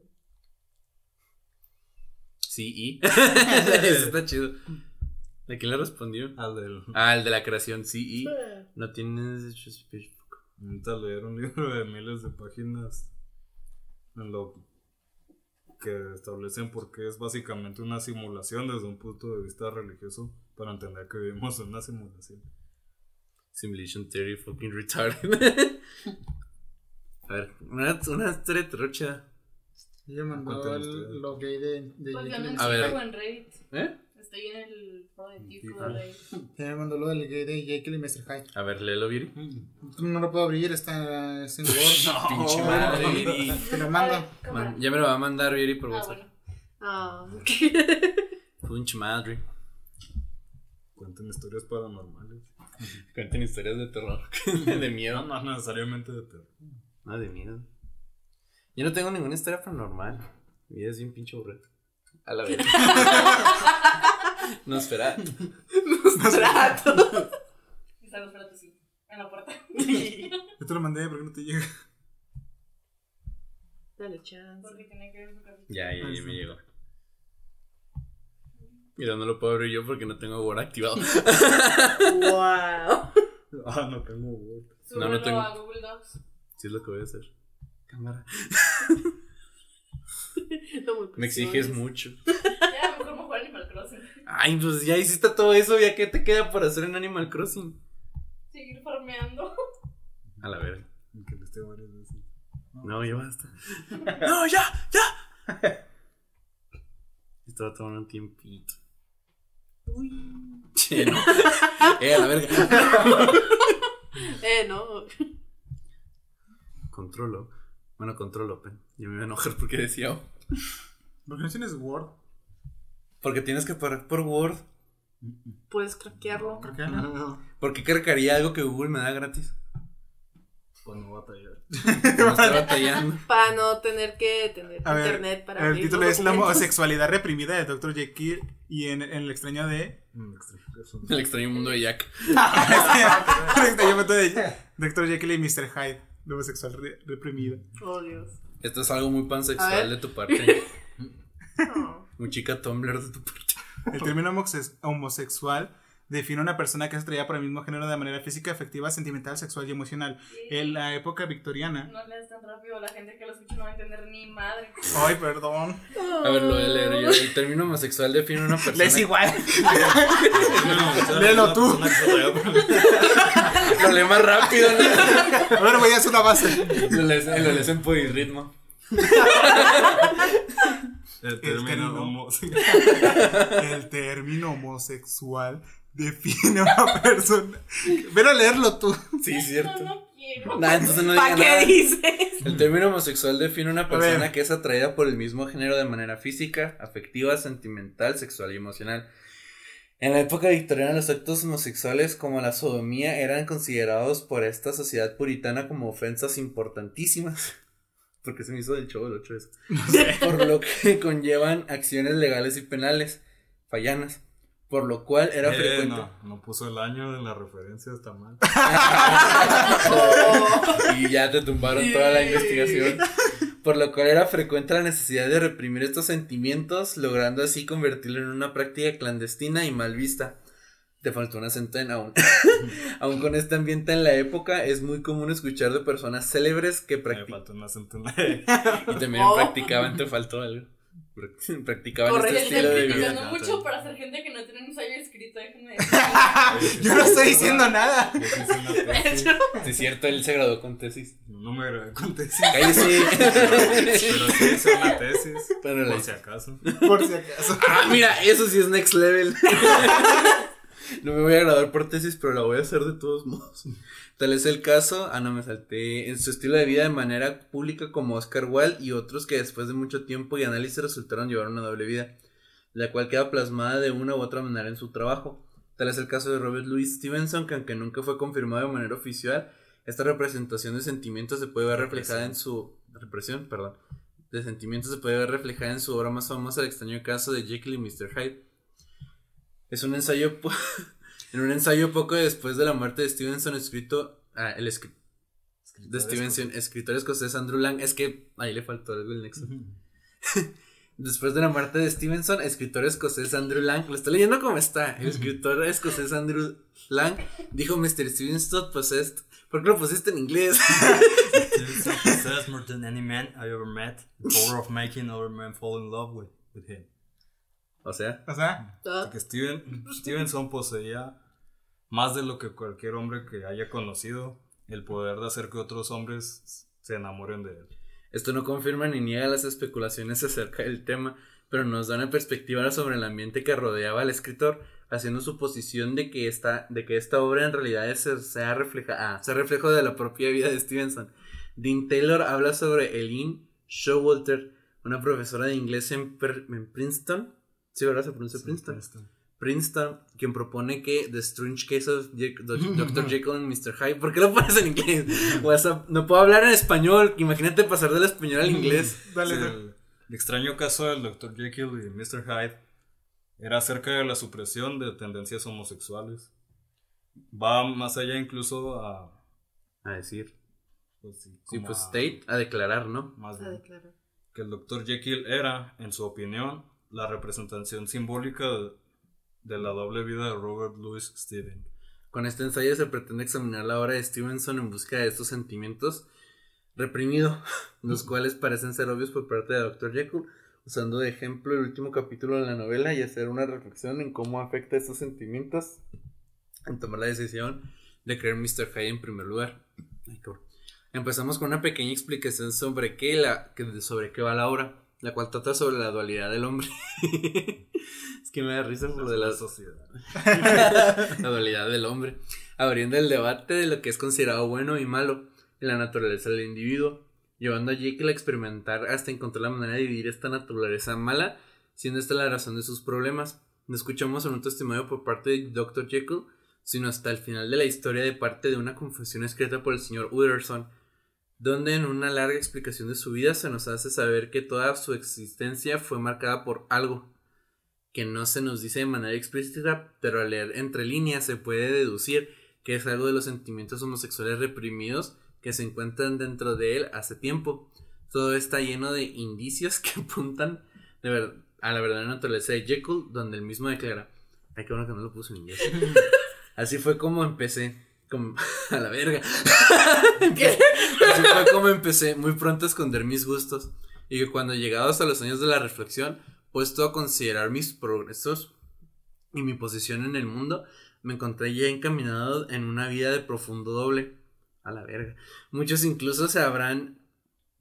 Sí, y. Eso está chido. ¿De quién le respondió? Al del. Ah, el de la creación, sí, y. No tienes. Necesitas leer un libro de miles de páginas en lo que establecen por qué es básicamente una simulación desde un punto de vista religioso para entender que vivimos en una simulación. Simulation Theory fucking retarded. A ver, una, una historia de terror chida. Mandó Cuéntanos el- lo gay de, de Pues yo Jekyll no A ver. en Reddit. ¿Eh? Estoy en el foro de Tifu Tifu. de Reddit. Ella me mandó lo del gay de Jekyll y Mr. Hyde. A ver, léelo, Viri. No lo puedo abrir, está es en Word. Pinche madre, Viri. Te lo A mando. ver, cámara. Man, ya me lo va a mandar Viri por Ah, WhatsApp. bueno. Ah, Pinche madre. Cuenten historias paranormales. Cuenten historias de terror. de No, miedo. no necesariamente de terror. No, de miedo. Yo no tengo ninguna historia paranormal. Mi vida es bien pinche aburrida. A la vez. no espera. trato. Y salgo, espérate, sí. En la puerta. Yo te lo mandé, ¿por qué no te llega? Dale chance. Porque tiene que ver su capítulo. Ya, ya, ya me llegó. Mira, no lo puedo abrir yo porque no tengo Word activado. wow. Ah, no tengo Word. No, no Súbelo tengo. a Google Docs. Sí es lo que voy a hacer. Cámara. No me Me exiges mucho. Ya, mejor me juego Animal Crossing. Ay, pues ya hiciste todo eso. ¿Ya qué te queda por hacer en Animal Crossing? Seguir farmeando. A la verga. Que le esté varias veces. No, ya basta. no, ya, ya. Esto va a tomar un tiempito. Che, no. eh, a la verga. Eh, no. Controlo. Bueno, controlo, pen. Yo me iba a enojar porque decía. oh. ¿Por qué no tienes Word? Porque tienes que pagar por Word. Puedes craquearlo. Creo que no. ¿Por qué cargaría algo que Google me da gratis? Para no batallar. No batallando. Para no tener que tener A ver, internet para el abrir título es La homosexualidad reprimida de Dr. Jekyll y en, en el extraño de. Mm. El extraño mundo de Jack. el extraño mundo de Dr. Jekyll y Mr. Hyde. La homosexual re- reprimida. Oh, Dios. Esto es algo muy pansexual de tu parte. No. Muy chica Tumblr de tu parte. El término homosex- homosexual define a una persona que es atraída por el mismo género de manera física, afectiva, sentimental, sexual y emocional. En la época victoriana. No leas tan rápido, la gente que lo escucha no va a entender ni madre. Ay, perdón. A ver, lo voy a leer yo. El término homosexual define a una persona. Les igual. No, Léelo tú. Lo lee más rápido, ¿no? A ver, voy a hacer una base. Lo lees, lo lees en ritmo. El término. término homo- El término homosexual define a una persona. Ven a leerlo tú. Sí, es No, cierto. no quiero. Nah, entonces no ¿Para qué nada. dices? El término homosexual define a una persona que es atraída por el mismo género de manera física, afectiva, sentimental, sexual y emocional. En la época victoriana los actos homosexuales como la sodomía eran considerados por esta sociedad puritana como ofensas importantísimas. Porque se me hizo del show el 8 eso. Por lo que conllevan acciones legales y penales, fallanas. Por lo cual era Eh, frecuente. no, no puso el año de la referencia, está mal. y ya te tumbaron toda la investigación. Por lo cual era frecuente la necesidad de reprimir estos sentimientos, logrando así convertirlo en una práctica clandestina y mal vista. Te faltó un acento en aún. aún con este ambiente en la época, es muy común escuchar de personas célebres que Me practican falta un acento en la E. y también Oh. practicaban, te faltó algo. Prac- practicaban Correcto. este estilo de vida. no, mucho para ser gente que no tiene un ensayo escrito, déjenme Yo no estoy diciendo nada. Yo sí hice una tesis. Sí, es cierto, él se graduó con tesis. No me gradué con tesis. Cállese. Pero sí hice una tesis. Por hice. si acaso. Por si acaso. Ah, mira, eso sí es next level. No me voy a graduar por tesis, pero la voy a hacer de todos modos. Tal es el caso, ah, no me salté, en su estilo de vida de manera pública como Oscar Wilde y otros que después de mucho tiempo y análisis resultaron llevar una doble vida, la cual queda plasmada de una u otra manera en su trabajo. Tal es el caso de Robert Louis Stevenson, que aunque nunca fue confirmado de manera oficial, esta representación de sentimientos se puede ver reflejada en su represión, perdón, de sentimientos se puede ver reflejada en su obra más famosa, El extraño caso de Jekyll y Mr. Hyde. Es un ensayo en un ensayo poco después de la muerte de Stevenson escrito ah, el escri- de Stevenson, escritor escocés Andrew Lang, es que ahí le faltó algo el nexo. Después de la muerte de Stevenson, escritor escocés Andrew Lang, lo estoy leyendo como está, el escritor escocés Andrew Lang dijo Mr. Stevenson possessed, ¿por qué lo pusiste en inglés? Stevenson possessed more than any man I ever met. The power of making other men fall in love with, with him. O sea, O sea, Ah, Que Steven, Stevenson poseía más de lo que cualquier hombre que haya conocido, el poder de hacer que otros hombres se enamoren de él. Esto no confirma ni niega las especulaciones acerca del tema, pero nos da una perspectiva sobre el ambiente que rodeaba al escritor, haciendo suposición de que esta, de que esta obra en realidad es, sea, refleja, ah, sea reflejo de la propia vida de Stevenson. Dean Taylor habla sobre Eileen Showalter, una profesora de inglés en, Per- en Princeton. ¿Sí, verdad? Se pronuncia Princeton. Princeton, quien propone que The Strange Case of Dr. Jekyll and Mr. Hyde. ¿Por qué lo pones en inglés? WhatsApp, no puedo hablar en español. Imagínate pasar del español al inglés. dale. Sí, dale. el, el extraño caso del Dr. Jekyll y Mr. Hyde era acerca de la supresión de tendencias homosexuales. Va más allá incluso a... A decir. Pues, sí, Sí, pues a- state, a declarar, ¿no? más a bien, declarar. que el Dr. Jekyll era, en su opinión, la representación simbólica de, la doble vida de Robert Louis Steven. Con este ensayo se pretende examinar la obra de Stevenson en busca de estos sentimientos reprimidos, los cuales parecen ser obvios por parte de Dr. Jekyll, usando de ejemplo el último capítulo de la novela y hacer una reflexión en cómo afecta estos sentimientos en tomar la decisión de creer Mr. Hyde en primer lugar. Empezamos con una pequeña explicación sobre qué, la, sobre qué va la obra, la cual trata sobre la dualidad del hombre. es que me da risa por lo de la sociedad. la dualidad del hombre, abriendo el debate de lo que es considerado bueno y malo en la naturaleza del individuo, llevando a Jekyll a experimentar hasta encontrar la manera de dividir esta naturaleza mala, siendo esta la razón de sus problemas. No escuchamos en un testimonio por parte de Dr. Jekyll, sino hasta el final de la historia de parte de una confesión escrita por el señor Utterson, donde en una larga explicación de su vida se nos hace saber que toda su existencia fue marcada por algo, que no se nos dice de manera explícita, pero al leer entre líneas se puede deducir que es algo de los sentimientos homosexuales reprimidos que se encuentran dentro de él hace tiempo. Todo está lleno de indicios que apuntan de ver- a la verdadera naturaleza de Jekyll, donde él mismo declara, ay, qué bueno que no lo puso en inglés. Así fue como empecé, como, a la verga. Así fue como empecé muy pronto a esconder mis gustos y que cuando llegados a los años de la reflexión, puesto a considerar mis progresos y mi posición en el mundo, me encontré ya encaminado en una vida de profundo doble. A la verga. Muchos incluso se habrán,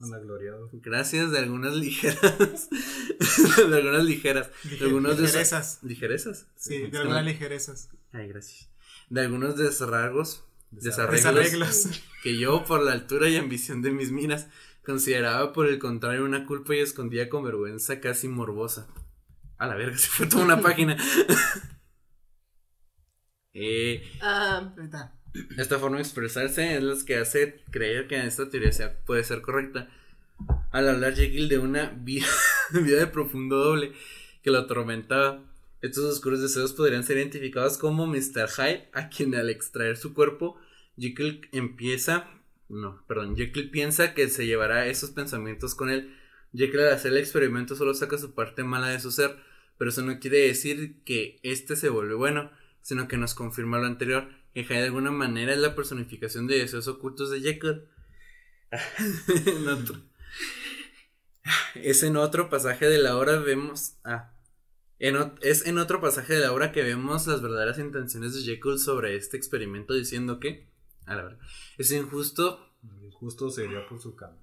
Vanagloriado. gracias de algunas ligeras, de algunas ligeras, algunos Ligerezas. ligerezas. Sí, de algunas ligerezas. Ay, gracias. De algunos desarragos, desarreglos, Desarreglos. que yo, por la altura y ambición de mis miras, consideraba por el contrario una culpa y escondía con vergüenza casi morbosa. A la verga, se fue toda una página. Eh, Ah, esta forma de expresarse es lo que hace creer que esta teoría sea- puede ser correcta. Al hablar Jekyll de una vida, vida de profundo doble que lo atormentaba, estos oscuros deseos podrían ser identificados como Mr. Hyde, a quien al extraer su cuerpo, Jekyll empieza, no, perdón, Jekyll piensa que se llevará esos pensamientos con él. Jekyll al hacer el experimento solo saca su parte mala de su ser, pero eso no quiere decir que este se vuelve bueno, sino que nos confirma lo anterior, que Hyde de alguna manera es la personificación de deseos ocultos de Jekyll. No, tú- Es en otro pasaje de la obra vemos. Ah. En es en otro pasaje de la obra que vemos las verdaderas intenciones de Jekyll sobre este experimento diciendo que. A la verdad. Es injusto. El injusto se iría por su cama.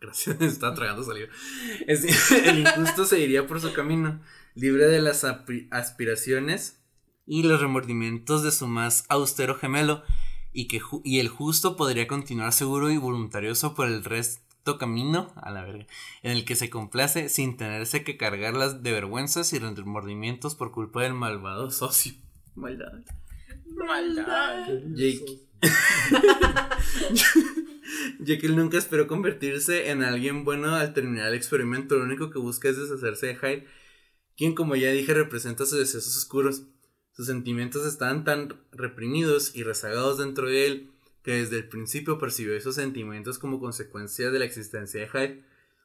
Gracias, está tragando saliva. Es- el injusto se iría por su camino, libre de las aspiraciones y los remordimientos de su más austero gemelo, y que ju- y el justo podría continuar seguro y voluntarioso por el resto camino, a la verga, en el que se complace sin tenerse que cargarlas de vergüenzas y remordimientos por culpa del malvado socio. Maldad. Maldad. Jake. Jekyll nunca esperó convertirse en alguien bueno al terminar el experimento. Lo único que busca es deshacerse de Hyde, quien, como ya dije, representa sus deseos oscuros. Sus sentimientos estaban tan reprimidos y rezagados dentro de él que desde el principio percibió esos sentimientos como consecuencia de la existencia de Hyde.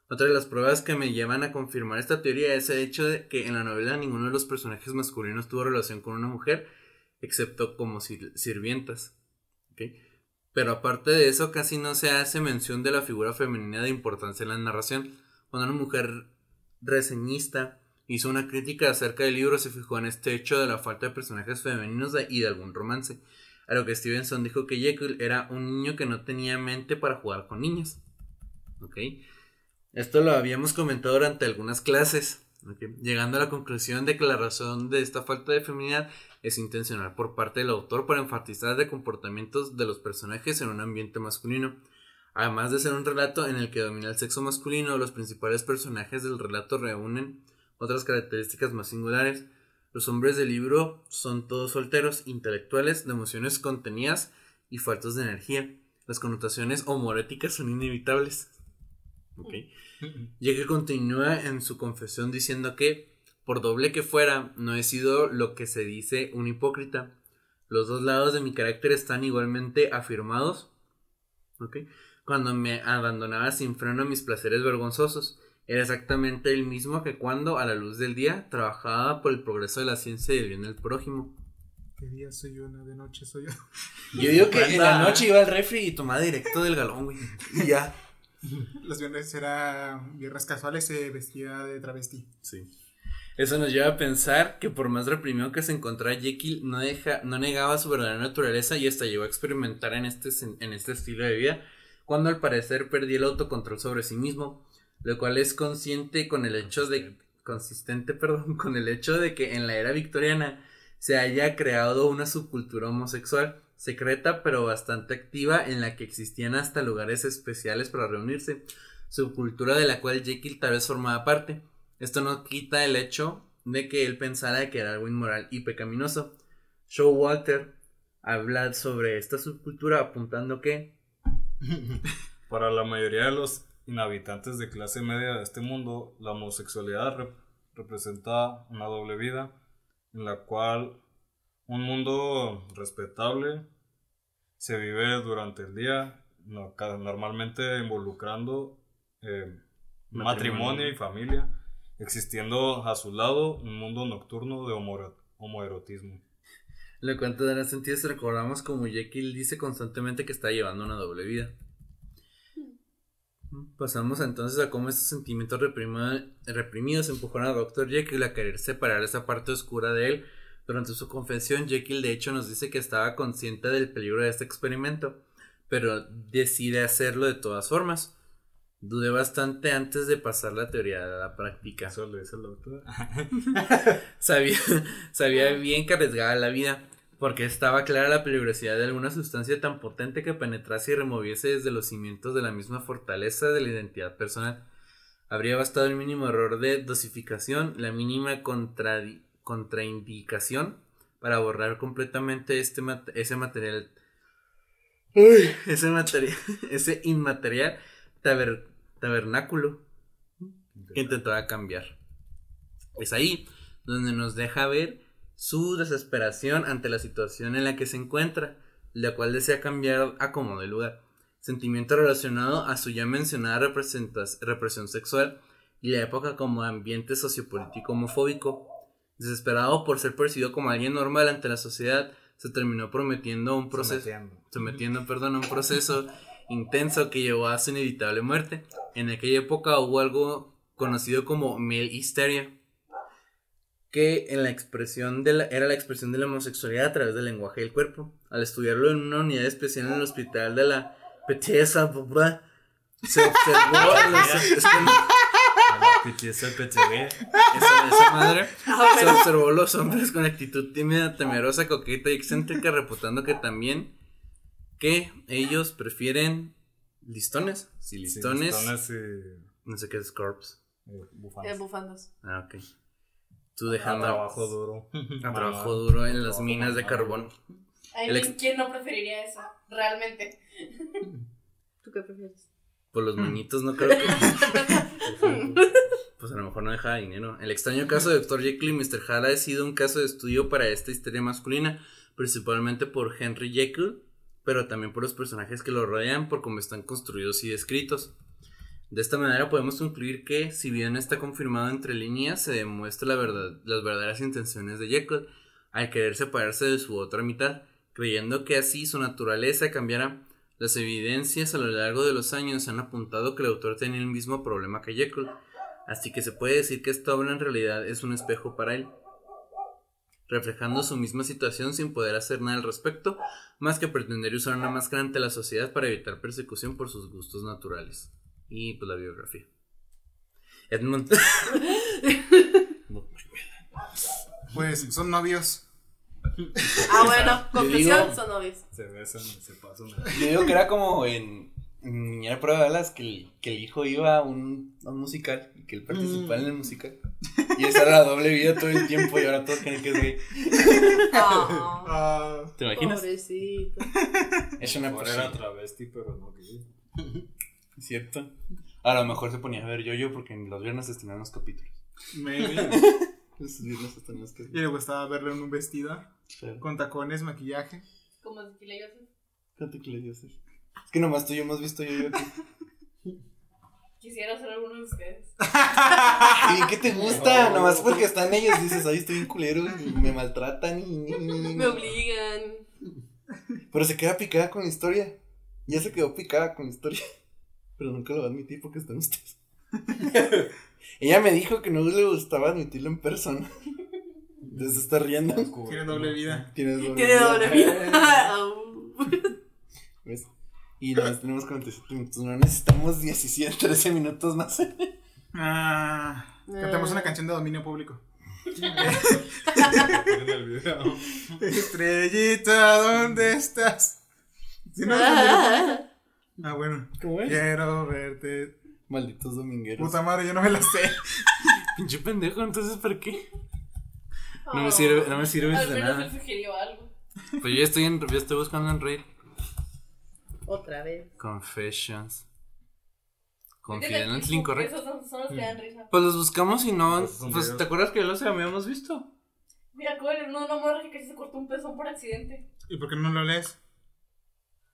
Otra de las pruebas que me llevan a confirmar esta teoría es el hecho de que en la novela ninguno de los personajes masculinos tuvo relación con una mujer, excepto como sir- sirvientas. Pero aparte de eso, casi no se hace mención de la figura femenina de importancia en la narración. Cuando una mujer reseñista hizo una crítica acerca del libro, se fijó en este hecho de la falta de personajes femeninos y de algún romance. A lo que Stevenson dijo que Jekyll era un niño que no tenía mente para jugar con niños. ¿Ok? Esto lo habíamos comentado durante algunas clases. Llegando a la conclusión de que la razón de esta falta de feminidad es intencional por parte del autor para enfatizar de comportamientos de los personajes en un ambiente masculino. Además de ser un relato en el que domina el sexo masculino, los principales personajes del relato reúnen otras características más singulares. Los hombres del libro son todos solteros, intelectuales, de emociones contenidas y faltos de energía. Las connotaciones homoeróticas son inevitables. Ok. Ya que continúa en su confesión diciendo que, por doble que fuera, no he sido lo que se dice un hipócrita. Los dos lados de mi carácter están igualmente afirmados. Cuando me abandonaba sin freno a mis placeres vergonzosos, era exactamente el mismo que cuando, a la luz del día, trabajaba por el progreso de la ciencia y el bien del prójimo. ¿Qué día soy yo? No, de noche soy yo. Yo digo que en la noche iba al refri y tomaba directo del galón, güey. Y ya. Los viernes era viernes casuales, se vestía de travesti. Sí. Eso nos lleva a pensar que por más reprimido que se encontrara Jekyll, no, deja, no negaba su verdadera naturaleza y hasta llegó a experimentar en este, en este estilo de vida, cuando al parecer perdió el autocontrol sobre sí mismo, lo cual es consciente con el hecho de consistente, perdón, con el hecho de que en la era victoriana se haya creado una subcultura homosexual secreta pero bastante activa en la que existían hasta lugares especiales para reunirse, subcultura de la cual Jekyll tal vez formaba parte. Esto no quita el hecho de que él pensara que era algo inmoral y pecaminoso. Showalter habla sobre esta subcultura apuntando que Para la mayoría de los inhabitantes de clase media de este mundo, la homosexualidad rep- representa una doble vida en la cual un mundo respetable se vive durante el día, no- normalmente involucrando eh, Matrimonio. matrimonio y familia, existiendo a su lado un mundo nocturno de homoero- homoerotismo. lo cuento de sentido si recordamos como Jekyll dice constantemente que está llevando una doble vida. Pasamos entonces a cómo estos sentimientos reprimidos empujaron a Dr. Jekyll a querer separar esa parte oscura de él. Durante su confesión, Jekyll de hecho nos dice que estaba consciente del peligro de este experimento, pero decide hacerlo de todas formas. Dudé bastante antes de pasar la teoría a la práctica. Eso lo. Sabía, sabía bien que arriesgaba la vida, porque estaba clara la peligrosidad de alguna sustancia tan potente que penetrase y removiese desde los cimientos de la misma fortaleza de la identidad personal. Habría bastado el mínimo error de dosificación, la mínima contraindicación para borrar completamente este ese material. Uy, ese material, ese inmaterial taber- tabernáculo que intentaba cambiar. Es ahí donde nos deja ver su desesperación ante la situación en la que se encuentra, la cual desea cambiar a como de lugar. Sentimiento relacionado a su ya mencionada represión sexual y la época como ambiente sociopolítico homofóbico. Desesperado por ser percibido como alguien normal ante la sociedad, se terminó prometiendo un proceso Sometiendo. sometiendo, perdón, a un proceso intenso que llevó a su inevitable muerte. En aquella época hubo algo conocido como male hysteria, que en la expresión de la, era la expresión de la homosexualidad a través del lenguaje del cuerpo. Al estudiarlo en una unidad especial en el hospital de la Saint-Barbara, se observó los- es que no- A la pitiesa petería. esa, esa madre se observó los hombres con actitud tímida, temerosa, coqueta y excéntrica, reputando que también que ellos prefieren listones. Sí, Sí, listones. y No sé qué es corpse. eh, bufandas. Eh, bufandas. Ah, ok. Tú A dejando trabajo duro. a trabajo duro en las minas de carbón. ¿Quién no preferiría eso? Realmente. ¿Tú qué prefieres? Por los manitos no creo que. Pues a lo mejor no deja dinero. El extraño caso de Dr. Jekyll y Mr. Hyde ha sido un caso de estudio para esta historia masculina, principalmente por Henry Jekyll, pero también por los personajes que lo rodean, por cómo están construidos y descritos. De esta manera podemos concluir que, si bien está confirmado entre líneas, se demuestra la verdad, las verdaderas intenciones de Jekyll al querer separarse de su otra mitad, creyendo que así su naturaleza cambiará. Las evidencias a lo largo de los años han apuntado que el autor tenía el mismo problema que Jekyll, así que se puede decir que esta obra en realidad es un espejo para él, reflejando su misma situación sin poder hacer nada al respecto, más que pretender usar una máscara ante la sociedad para evitar persecución por sus gustos naturales. Y pues la biografía. Edmund. No, Pues son novios. Ah, bueno, conclusión, digo- son novios. Se besan se pasan. Yo digo que era como en, en Niñera de Prueba de Balas que el, que el hijo iba a un, a un musical y que él participaba en el musical. Y esa era la doble vida todo el tiempo y ahora todos creen que es gay. Ah, ¿Te imaginas? pobrecito. Es una Mejor era persona. travesti, pero no gay. ¿Cierto? A lo mejor se ponía a ver yo-yo porque en los viernes estrenaban los capítulos. maybe. Los viernes estrenaban los Y capítulos. le gustaba verlo en un vestido, Claro. con tacones, maquillaje. Como si le digas, Fíjate que le dio hacer. Es que nomás tú y yo hemos visto yo-yo aquí. Quisiera ser alguno de ustedes. ¿Y qué te gusta? Nomás porque están ellos dices, ay, estoy bien culero y me maltratan y... Me obligan. Pero se queda picada con la historia. Ya se quedó picada con la historia. Pero nunca lo va a admitir porque están ustedes. Ella me dijo que no le gustaba admitirlo en persona. Entonces está riendo. Tiene doble vida. Tienes doble Tiene vida. doble vida. Y nomás tenemos 47 minutos. No necesitamos 17, 13 minutos más. Ah, cantamos una canción de dominio público. Estrellita, ¿dónde estás? ¿Sí no? ah, bueno. ¿Cómo es? Quiero verte. Malditos domingueros. Puta madre, yo no me la sé. Pinche pendejo, entonces ¿para qué? No me sirve, no me sirve Al de menos nada. sugirió algo. Pues yo estoy en, yo estoy buscando en Reddit. Otra vez. Confessions. Confidential incorrecto. Esos son, son los que dan risa. Pues los buscamos y no. Pues te acuerdas que ya los habíamos visto. Mira, Cole, no, una morra que casi se cortó un pezón por accidente. ¿Y por qué no lo lees?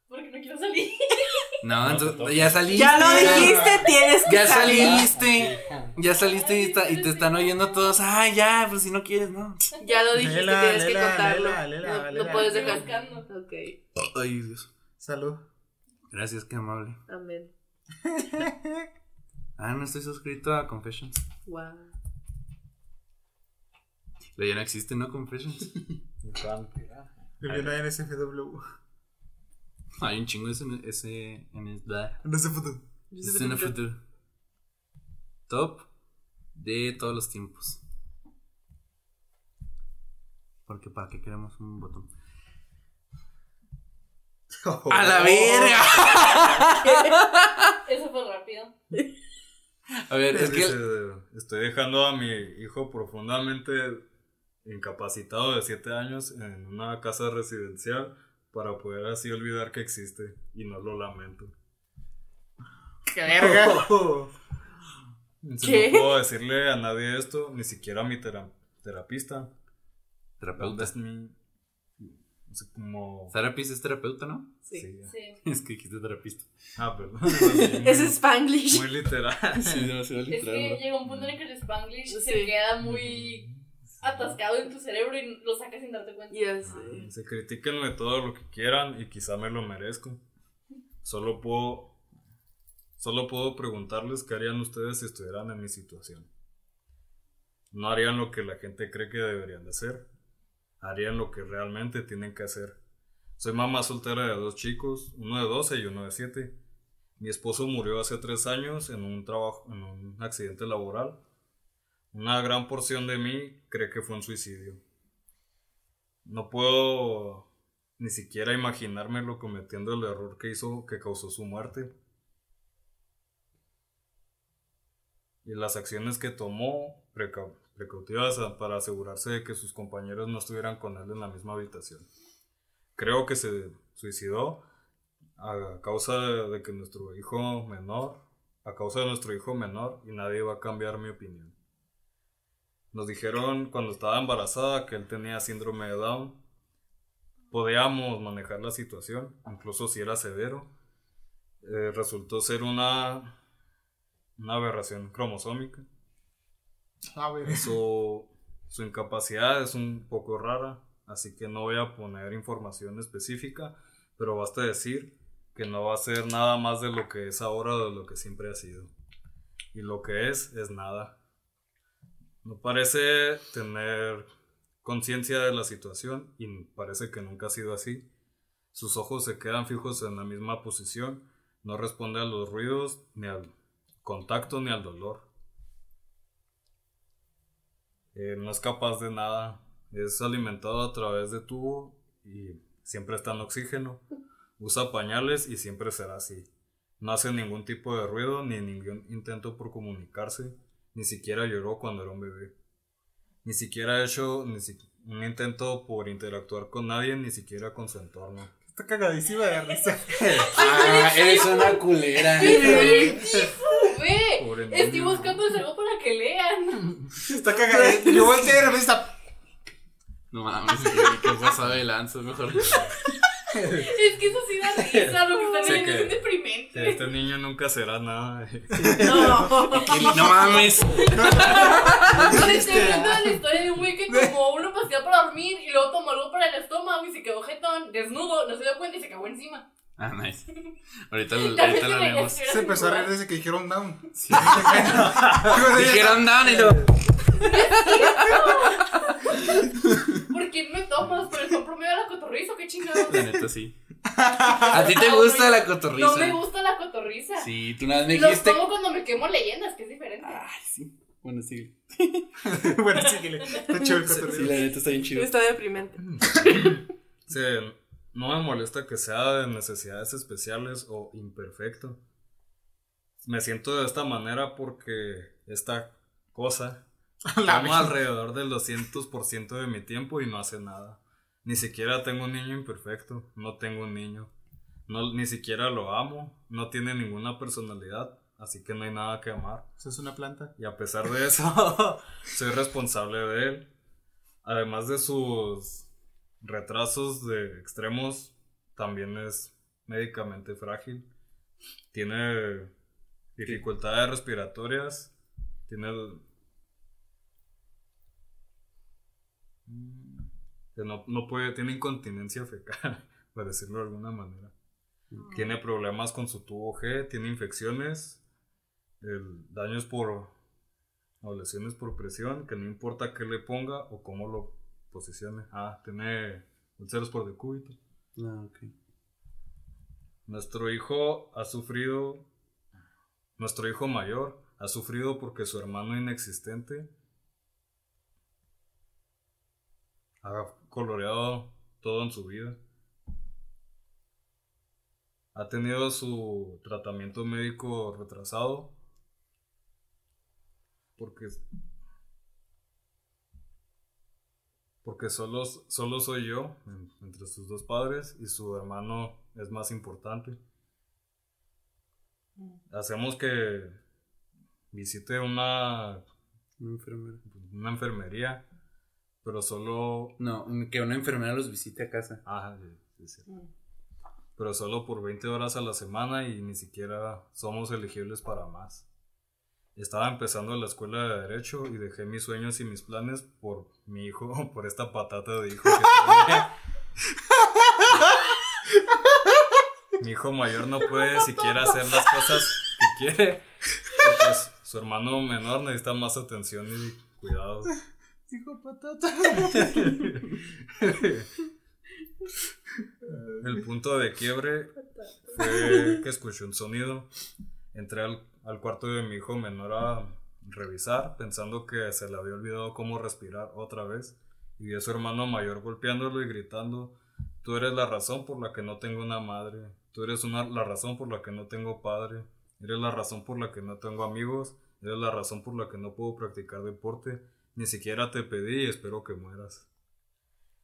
Porque no quiero salir. No, No, entonces ya saliste. Ya lo dijiste, tienes que Ya salir. saliste. Ya saliste y, está- y te están oyendo todos. Ay, ya, pues si no quieres, no. Ya lo dijiste, Lela, tienes que contarlo. lela, lela, no, no lela. puedes dejar. Ok, Ay, Dios. Salud. Gracias, qué amable. amén. Ah, no estoy suscrito a Confessions. Wow. Pero ya no existe, ¿no? Confessions. Vivió la Hay un chingo ese, ese en el. No se futuro. Es en el futuro. Top de todos los tiempos. Porque para qué queremos un botón. ¡A la verga! Eso fue rápido. A ver, es que. Estoy dejando a mi hijo profundamente incapacitado de 7 años en una casa residencial para poder así olvidar que existe y no lo lamento. ¡Qué verga! Si ¿Qué? No puedo decirle a nadie esto, ni siquiera a mi tera- terapista. Terapeuta. Es mi. No sé cómo. Therapist es terapeuta, ¿no? Sí. Sí. Sí. Es que dijiste terapista. Ah, perdón. es muy- Es Spanglish. Muy literal. Sí, demasiado Es que literal. llega un punto en el que el Spanglish Sí. se queda muy atascado en tu cerebro y lo sacas sin darte cuenta. Ya sé. Se critíquenme todo lo que quieran y quizá me lo merezco. Solo puedo. Solo puedo preguntarles qué harían ustedes si estuvieran en mi situación. No harían lo que la gente cree que deberían de hacer. Harían lo que realmente tienen que hacer. Soy mamá soltera de dos chicos, uno de 12 y uno de 7. Mi esposo murió hace tres años en un trabajo, en un accidente laboral. Una gran porción de mí cree que fue un suicidio. No puedo ni siquiera imaginármelo cometiendo el error que hizo que causó su muerte. Y las acciones que tomó preca- precautivas para asegurarse de que sus compañeros no estuvieran con él en la misma habitación. Creo que se suicidó a causa de que nuestro hijo menor, a causa de nuestro hijo menor, y nadie va a cambiar mi opinión. Nos dijeron cuando estaba embarazada que él tenía síndrome de Down. Podíamos manejar la situación, incluso si era severo. Eh, resultó ser una, una aberración cromosómica. A ver. Su, su incapacidad es un poco rara, así que no voy a poner información específica, pero basta decir que no va a ser nada más de lo que es ahora o de lo que siempre ha sido. Y lo que es, es nada. No parece tener conciencia de la situación y parece que nunca ha sido así. Sus ojos se quedan fijos en la misma posición, no responde a los ruidos, ni al contacto, ni al dolor. Eh, no es capaz de nada. Es alimentado a través de tubo y siempre está en oxígeno. Usa pañales y siempre será así. No hace ningún tipo de ruido ni ningún intento por comunicarse. Ni siquiera lloró cuando era un bebé. Ni siquiera ha hecho ni si- un intento por interactuar con nadie, ni siquiera con su entorno. Está cagadísima de risa. Ah, eres una culera. Pobre estoy buscando algo para que lean. Está cagadísima. Yo volteé y de repente está. No mames, ¿qué, pasado de lanza? Mejor. Es que eso sí da risa, lo que están leyendo es deprimente. Este niño nunca será nada. No. No mames. Estoy hablando de la historia de un güey que tomó una pastilla para dormir y luego tomó algo para el estómago y se quedó jetón, desnudo, no se dio cuenta y se cagó encima. Ah, nice. Ahorita lo, ahorita lo debería leemos. Se empezó a reír desde que dijeron down. Sí. Dijeron down y lo. ¿Por qué me tomas? ¿Por el son promedio de la cotorriza o qué chingados? La neta sí. ¿A ti te gusta la cotorriza? No me gusta la cotorriza. Sí, tú nada más me Los dijiste. tomo cuando me quemo leyendas, que es diferente. Ay, sí. Bueno, sí. bueno, síguele. Está chido el Sí, cotorreo. la neta está bien chido. Está deprimente. Sí, no me molesta que sea de necesidades especiales o imperfecto. Me siento de esta manera porque esta cosa Toma alrededor del 200% de mi tiempo y no hace nada. Ni siquiera tengo un niño imperfecto, no tengo un niño. No, ni siquiera lo amo, no tiene ninguna personalidad, así que no hay nada que amar. Eso es una planta. Y a pesar de eso, soy responsable de él. Además de sus retrasos de extremos, también es médicamente frágil. Tiene dificultades respiratorias. Tiene. Mm, que no, no puede, tiene incontinencia fecal, por decirlo de alguna manera. Tiene problemas con su tubo G, tiene infecciones, el daños por o lesiones por presión, que no importa qué le ponga o cómo lo posicione. Ah, tiene úlceras por decúbito. Ah, ok. Nuestro hijo ha sufrido, nuestro hijo mayor ha sufrido porque su hermano inexistente ha coloreado todo en su vida. Ha tenido su tratamiento médico retrasado porque porque solo, solo soy yo en- entre sus dos padres y su hermano es más importante. Hacemos que visite una, Una enfermera. una enfermería, pero solo No, que una enfermera los visite a casa. Ah, sí, sí, sí. Pero solo por 20 horas a la semana y ni siquiera somos elegibles para más. Estaba empezando la escuela de Derecho y dejé mis sueños y mis planes por mi hijo, por esta patata de hijo que tenía. mi hijo mayor no puede siquiera hacer las cosas que quiere. Porque su hermano menor necesita más atención y cuidado. Hijo patata. El punto de quiebre fue que escuché un sonido. Entré al, al cuarto de mi hijo menor a revisar, pensando que se le había olvidado cómo respirar otra vez. Y vi a su hermano mayor golpeándolo y gritando: Tú eres la razón por la que no tengo una madre. Tú eres una, la razón por la que no tengo padre. Eres la razón por la que no tengo amigos. Eres la razón por la que no puedo practicar deporte. Ni siquiera te pedí y espero que mueras.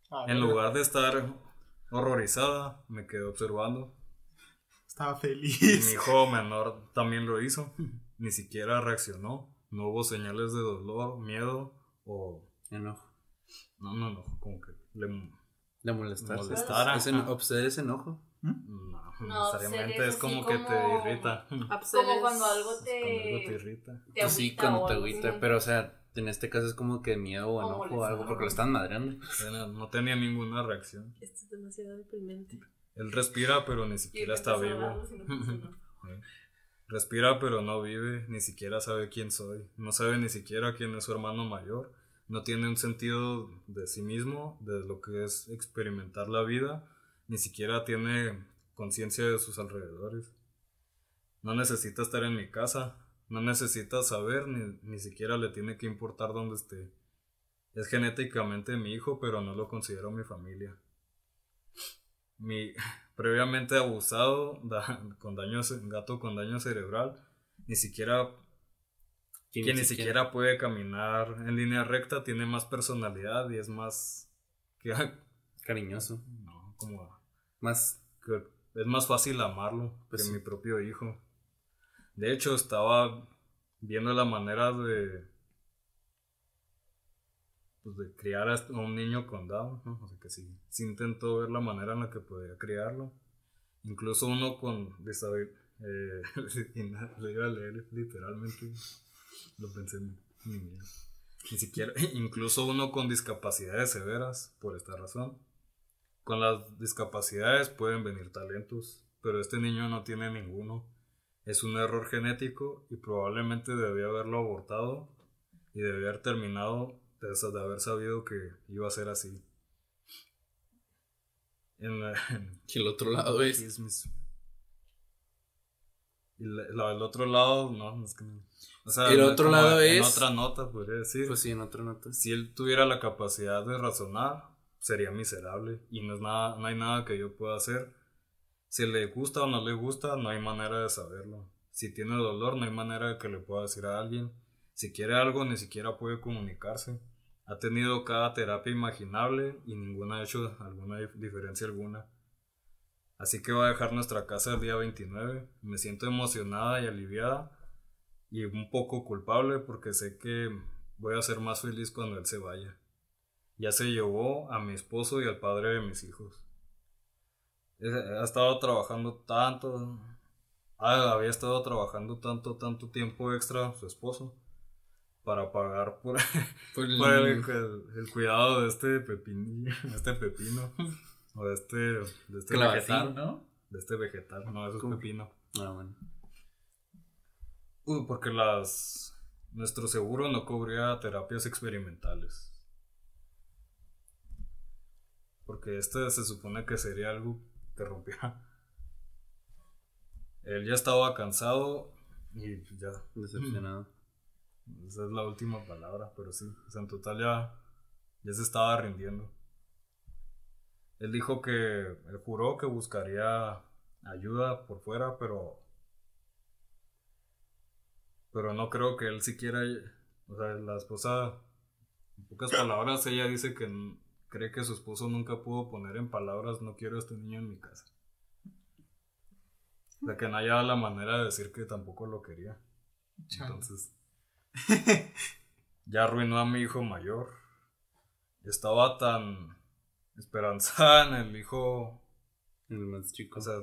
Ah, En lugar de estar horrorizada, me quedé observando. Estaba Mi feliz. hijo menor también lo hizo. Ni siquiera reaccionó. No hubo señales de dolor, miedo o... Enojo. No, no, no, como que le... De molestar. Molestar, Es en, ajá. obseder es enojo. No, No, necesariamente es como que te irrita. Como cuando algo Cuando algo te te. irrita. te Pues sí, cuando te agüita. Pero, o sea, en este caso es como que miedo o enojo o algo porque lo están madreando. No, no tenía ninguna reacción. Esto es demasiado deprimente. Él respira, pero ni siquiera está vivo. Respira pero no vive, ni siquiera sabe quién soy, no sabe ni siquiera quién es su hermano mayor, no tiene un sentido de sí mismo, de lo que es experimentar la vida, ni siquiera tiene conciencia de sus alrededores. No necesita estar en mi casa, no necesita saber, ni, ni siquiera le tiene que importar dónde esté. Es genéticamente mi hijo, pero no lo considero mi familia. Mi previamente abusado, da- con daño, gato con daño cerebral, ni siquiera Que ni siquiera puede caminar en línea recta, tiene más personalidad y es más que Cariñoso. no, como Más. que es más fácil amarlo Pues que sí. mi propio hijo. De hecho, estaba viendo la manera de pues de criar a a un niño con Down, ¿no? O sea que sí, sí intentó ver la manera en la que podía criarlo. Incluso uno con disabilidad, eh, literalmente, lo pensé vida. Ni siquiera, incluso uno con discapacidades severas, por esta razón. Con las discapacidades pueden venir talentos, pero este niño no tiene ninguno. Es un error genético y probablemente debía haberlo abortado y debía haber terminado de, de haber sabido que iba a ser así. En, la- en el otro lado es. Y la- la- el otro lado, no, es que no. O sea, El otro lado en es- otra nota, podría decir Pues sí, en otra nota. si él tuviera la capacidad de razonar, sería miserable y no, es nada, no hay nada que yo pueda hacer. Si le gusta o no le gusta, no hay manera de saberlo. Si tiene dolor, no hay manera de que le pueda decir a alguien. Si quiere algo, ni siquiera puede comunicarse. Ha tenido cada terapia imaginable y ninguna ha hecho alguna dif- diferencia alguna. Así que voy a dejar nuestra casa el día 29. Me siento emocionada y aliviada y un poco culpable porque sé que voy a ser más feliz cuando él se vaya. Ya se llevó a mi esposo y al padre de mis hijos. Ha estado trabajando tanto. ah, había estado trabajando tanto, tanto tiempo extra su esposo para pagar por, Por el- por el, el- el cuidado de este pepinillo, este pepino, o de este, de este vegetal, ¿no? de este vegetal, no, eso es pepino. Ah, bueno. Uy, porque las nuestro seguro no cubría terapias experimentales. Porque este se supone que sería algo que rompiera. Él ya estaba cansado y pues ya. Decepcionado. Esa es la última palabra, pero sí. O sea, en total ya, ya se estaba rindiendo. Él dijo que, él juró que buscaría ayuda por fuera, pero pero no creo que él siquiera, o sea, la esposa, en pocas palabras, ella dice que cree que su esposo nunca pudo poner en palabras, no quiero a este niño en mi casa. O sea, que no haya la manera de decir que tampoco lo quería. Chale. Entonces, ya arruinó a mi hijo mayor. Estaba tan esperanzada en el hijo El más chico. o sea,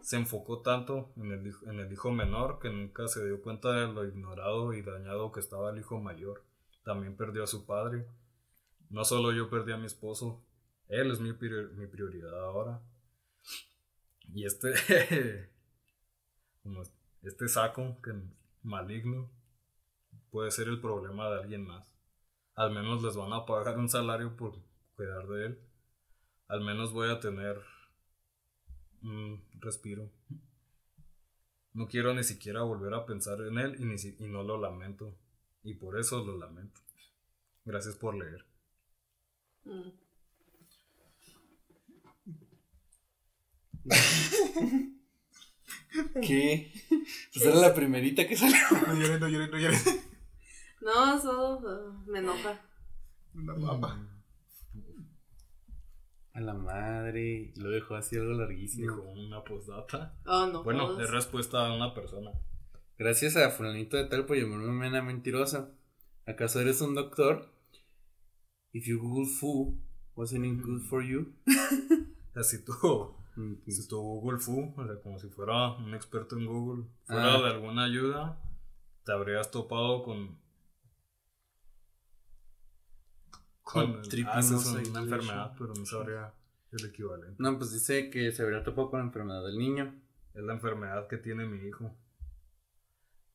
se enfocó tanto en el, en el hijo menor que nunca se dio cuenta de lo ignorado y dañado que estaba el hijo mayor. También perdió a su padre. No solo yo perdí a mi esposo, él es mi, prior- mi prioridad ahora. Y este. como este saco que maligno puede ser el problema de alguien más. Al menos les van a pagar un salario por cuidar de él. Al menos voy a tener un respiro. No quiero ni siquiera volver a pensar en él y no lo lamento. Y por eso lo lamento. Gracias por leer. Mm. ¿Qué? Pues era la primerita que salió. No llores, no llores, no llores. No, eso uh, me enoja. Una papa. A la madre. Lo dejó así algo larguísimo. Dijo una postdata. Oh, no. Bueno, jodas. es respuesta a una persona. Gracias a fulanito de tal por llamarme mena mentirosa. ¿Acaso eres un doctor? If you Google foo, wasn't it good for you? Así tú, Mm, si tu Google Fu, o sea, como si fuera un experto en Google, fuera Ah. de alguna ayuda, te habrías topado con. con. Con triple esa es nose una enfermedad, pero no sabría el equivalente. No, pues dice que se habría topado con la enfermedad del niño. Es la enfermedad que tiene mi hijo.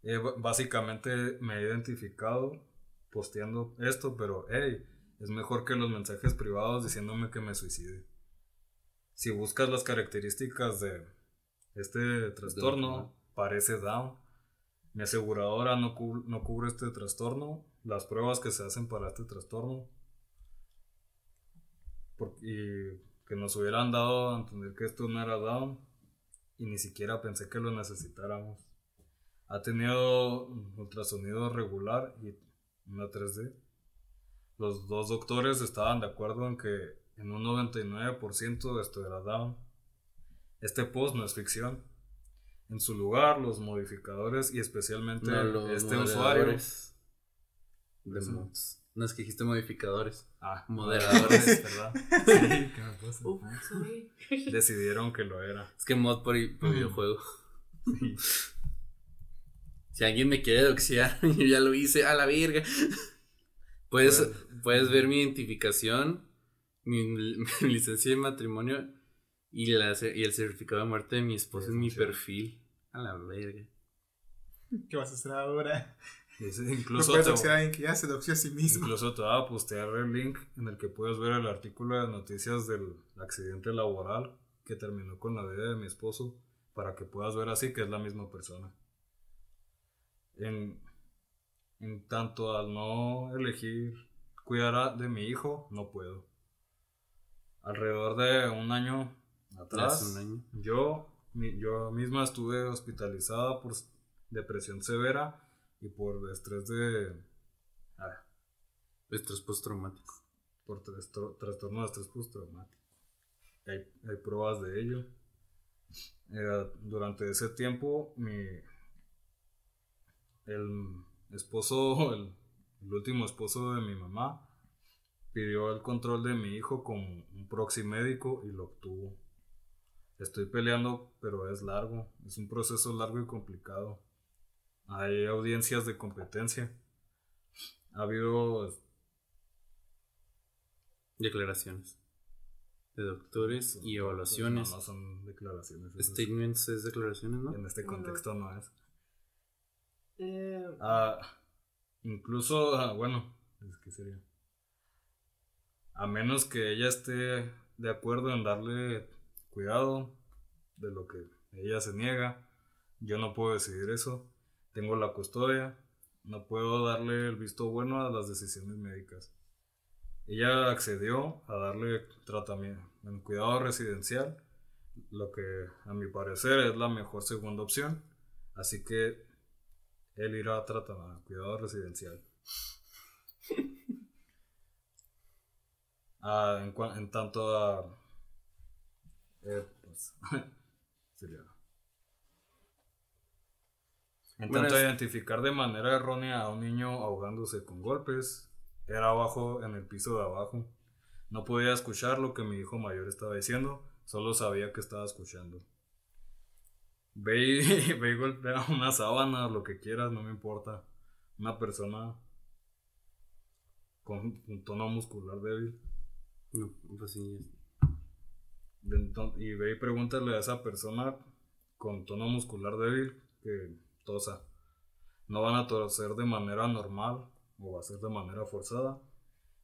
Eh, básicamente me he identificado posteando esto, pero hey, es mejor que los mensajes privados diciéndome que me suicide. Si buscas las características de este trastorno, parece Down. Mi aseguradora no, cu- no cubre este trastorno. Las pruebas que se hacen para este trastorno. por- y que nos hubieran dado a entender que esto no era Down y ni siquiera pensé que lo necesitáramos. Ha tenido ultrasonido regular y una 3D. Los dos doctores estaban de acuerdo en que en un 99% esto era Down. Este post no es ficción. En su lugar, los modificadores y especialmente No, este usuario. de mods. No es que dijiste modificadores. Ah, Moderadores. ¿verdad? Sí, ¿qué me pasa? Decidieron que lo era. Es que mod por, por Mm. videojuego. Sí. Si alguien me quiere doxear, yo ya lo hice a la verga. Puedes, Bueno. puedes ver mi identificación, mi, mi licencia de matrimonio y, la, y el certificado de muerte de mi esposo en mi perfil. A la verga. ¿Qué vas a hacer ahora? Ese- No incluso, puedes te, a alguien que ya se a sí mismo. incluso te va a postear el link en el que puedes ver el artículo de noticias del accidente laboral que terminó con la vida de mi esposo para que puedas ver así que es la misma persona. En, en tanto al no elegir cuidar a- de mi hijo, no puedo. Alrededor de un año atrás, Hace un año. Yo, mi- yo misma estuve hospitalizada por depresión severa y por estrés de... ah, Estrés postraumático. por trastorno de estrés postraumático. Hay, hay pruebas de ello. Eh, durante ese tiempo, mi... El esposo, el, el último esposo de mi mamá, pidió el control de mi hijo con un proxy médico y lo obtuvo. Estoy peleando, pero es largo. Es un proceso largo y complicado. Hay audiencias de competencia. Ha habido Declaraciones. De doctores y evaluaciones. No, no son declaraciones. Statements es declaraciones, ¿no? En este contexto no es. Eh, Ah, incluso, ah, bueno, es que sería. A menos que ella esté de acuerdo en darle cuidado de lo que ella se niega, yo no puedo decidir eso. Tengo la custodia, no puedo darle el visto bueno a las decisiones médicas. Ella accedió a darle tratamiento en cuidado residencial, lo que a mi parecer es la mejor segunda opción. Así que él irá a tratar a cuidado residencial. Ah, en, en tanto a. eh, pues, sería. En Bueno, tanto a identificar de manera errónea a un niño ahogándose con golpes, era abajo en el piso de abajo. No podía escuchar lo que mi hijo mayor estaba diciendo, solo sabía que estaba escuchando. Ve y, ve y golpea una sábana, lo que quieras, no me importa. Una persona con un tono muscular débil. No, pues sí. y ve y pregúntale a esa persona con tono muscular débil que tosa. No van a toser de manera normal o va a ser de manera forzada.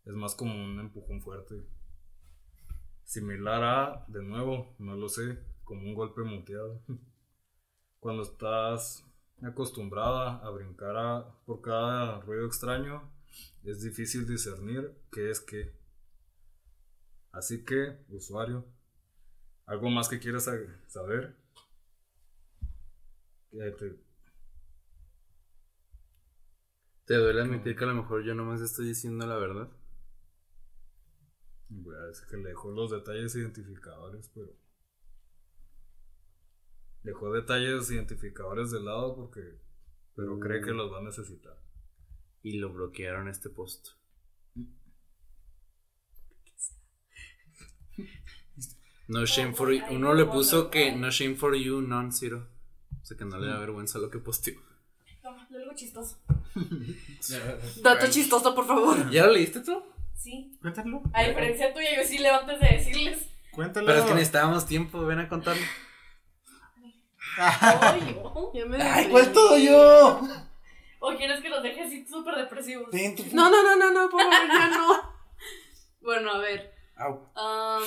Es más como un empujón fuerte. Similar a, de nuevo, no lo sé, como un golpe muteado. Cuando estás acostumbrada a brincar a- por cada ruido extraño, es difícil discernir qué es qué. Así que, usuario, ¿algo más que quieras sa- saber? Te- ¿Te duele admitir que a lo mejor yo nomás estoy diciendo la verdad? voy a decir que le dejó los detalles identificadores, pero... Dejó detalles identificadores de lado porque... Pero cree que los va a necesitar. Y lo bloquearon este post. No shame for you. Uno le puso que no shame for you, non zero. O sea que no le da vergüenza lo que posteó. Toma, algo chistoso. Dato chistoso, por favor. ¿Ya lo leíste tú? Sí. Cuéntalo. A diferencia tuya, yo sí leo antes de decirles. Cuéntalo. Pero es que necesitábamos tiempo, ven a contarlo. Oye, ¿o Ya me ¡Ay, cuál todo yo! ¿O quieres que los deje así súper depresivos? No, no, no, no, no, por favor, ya no. Bueno, a ver. Um,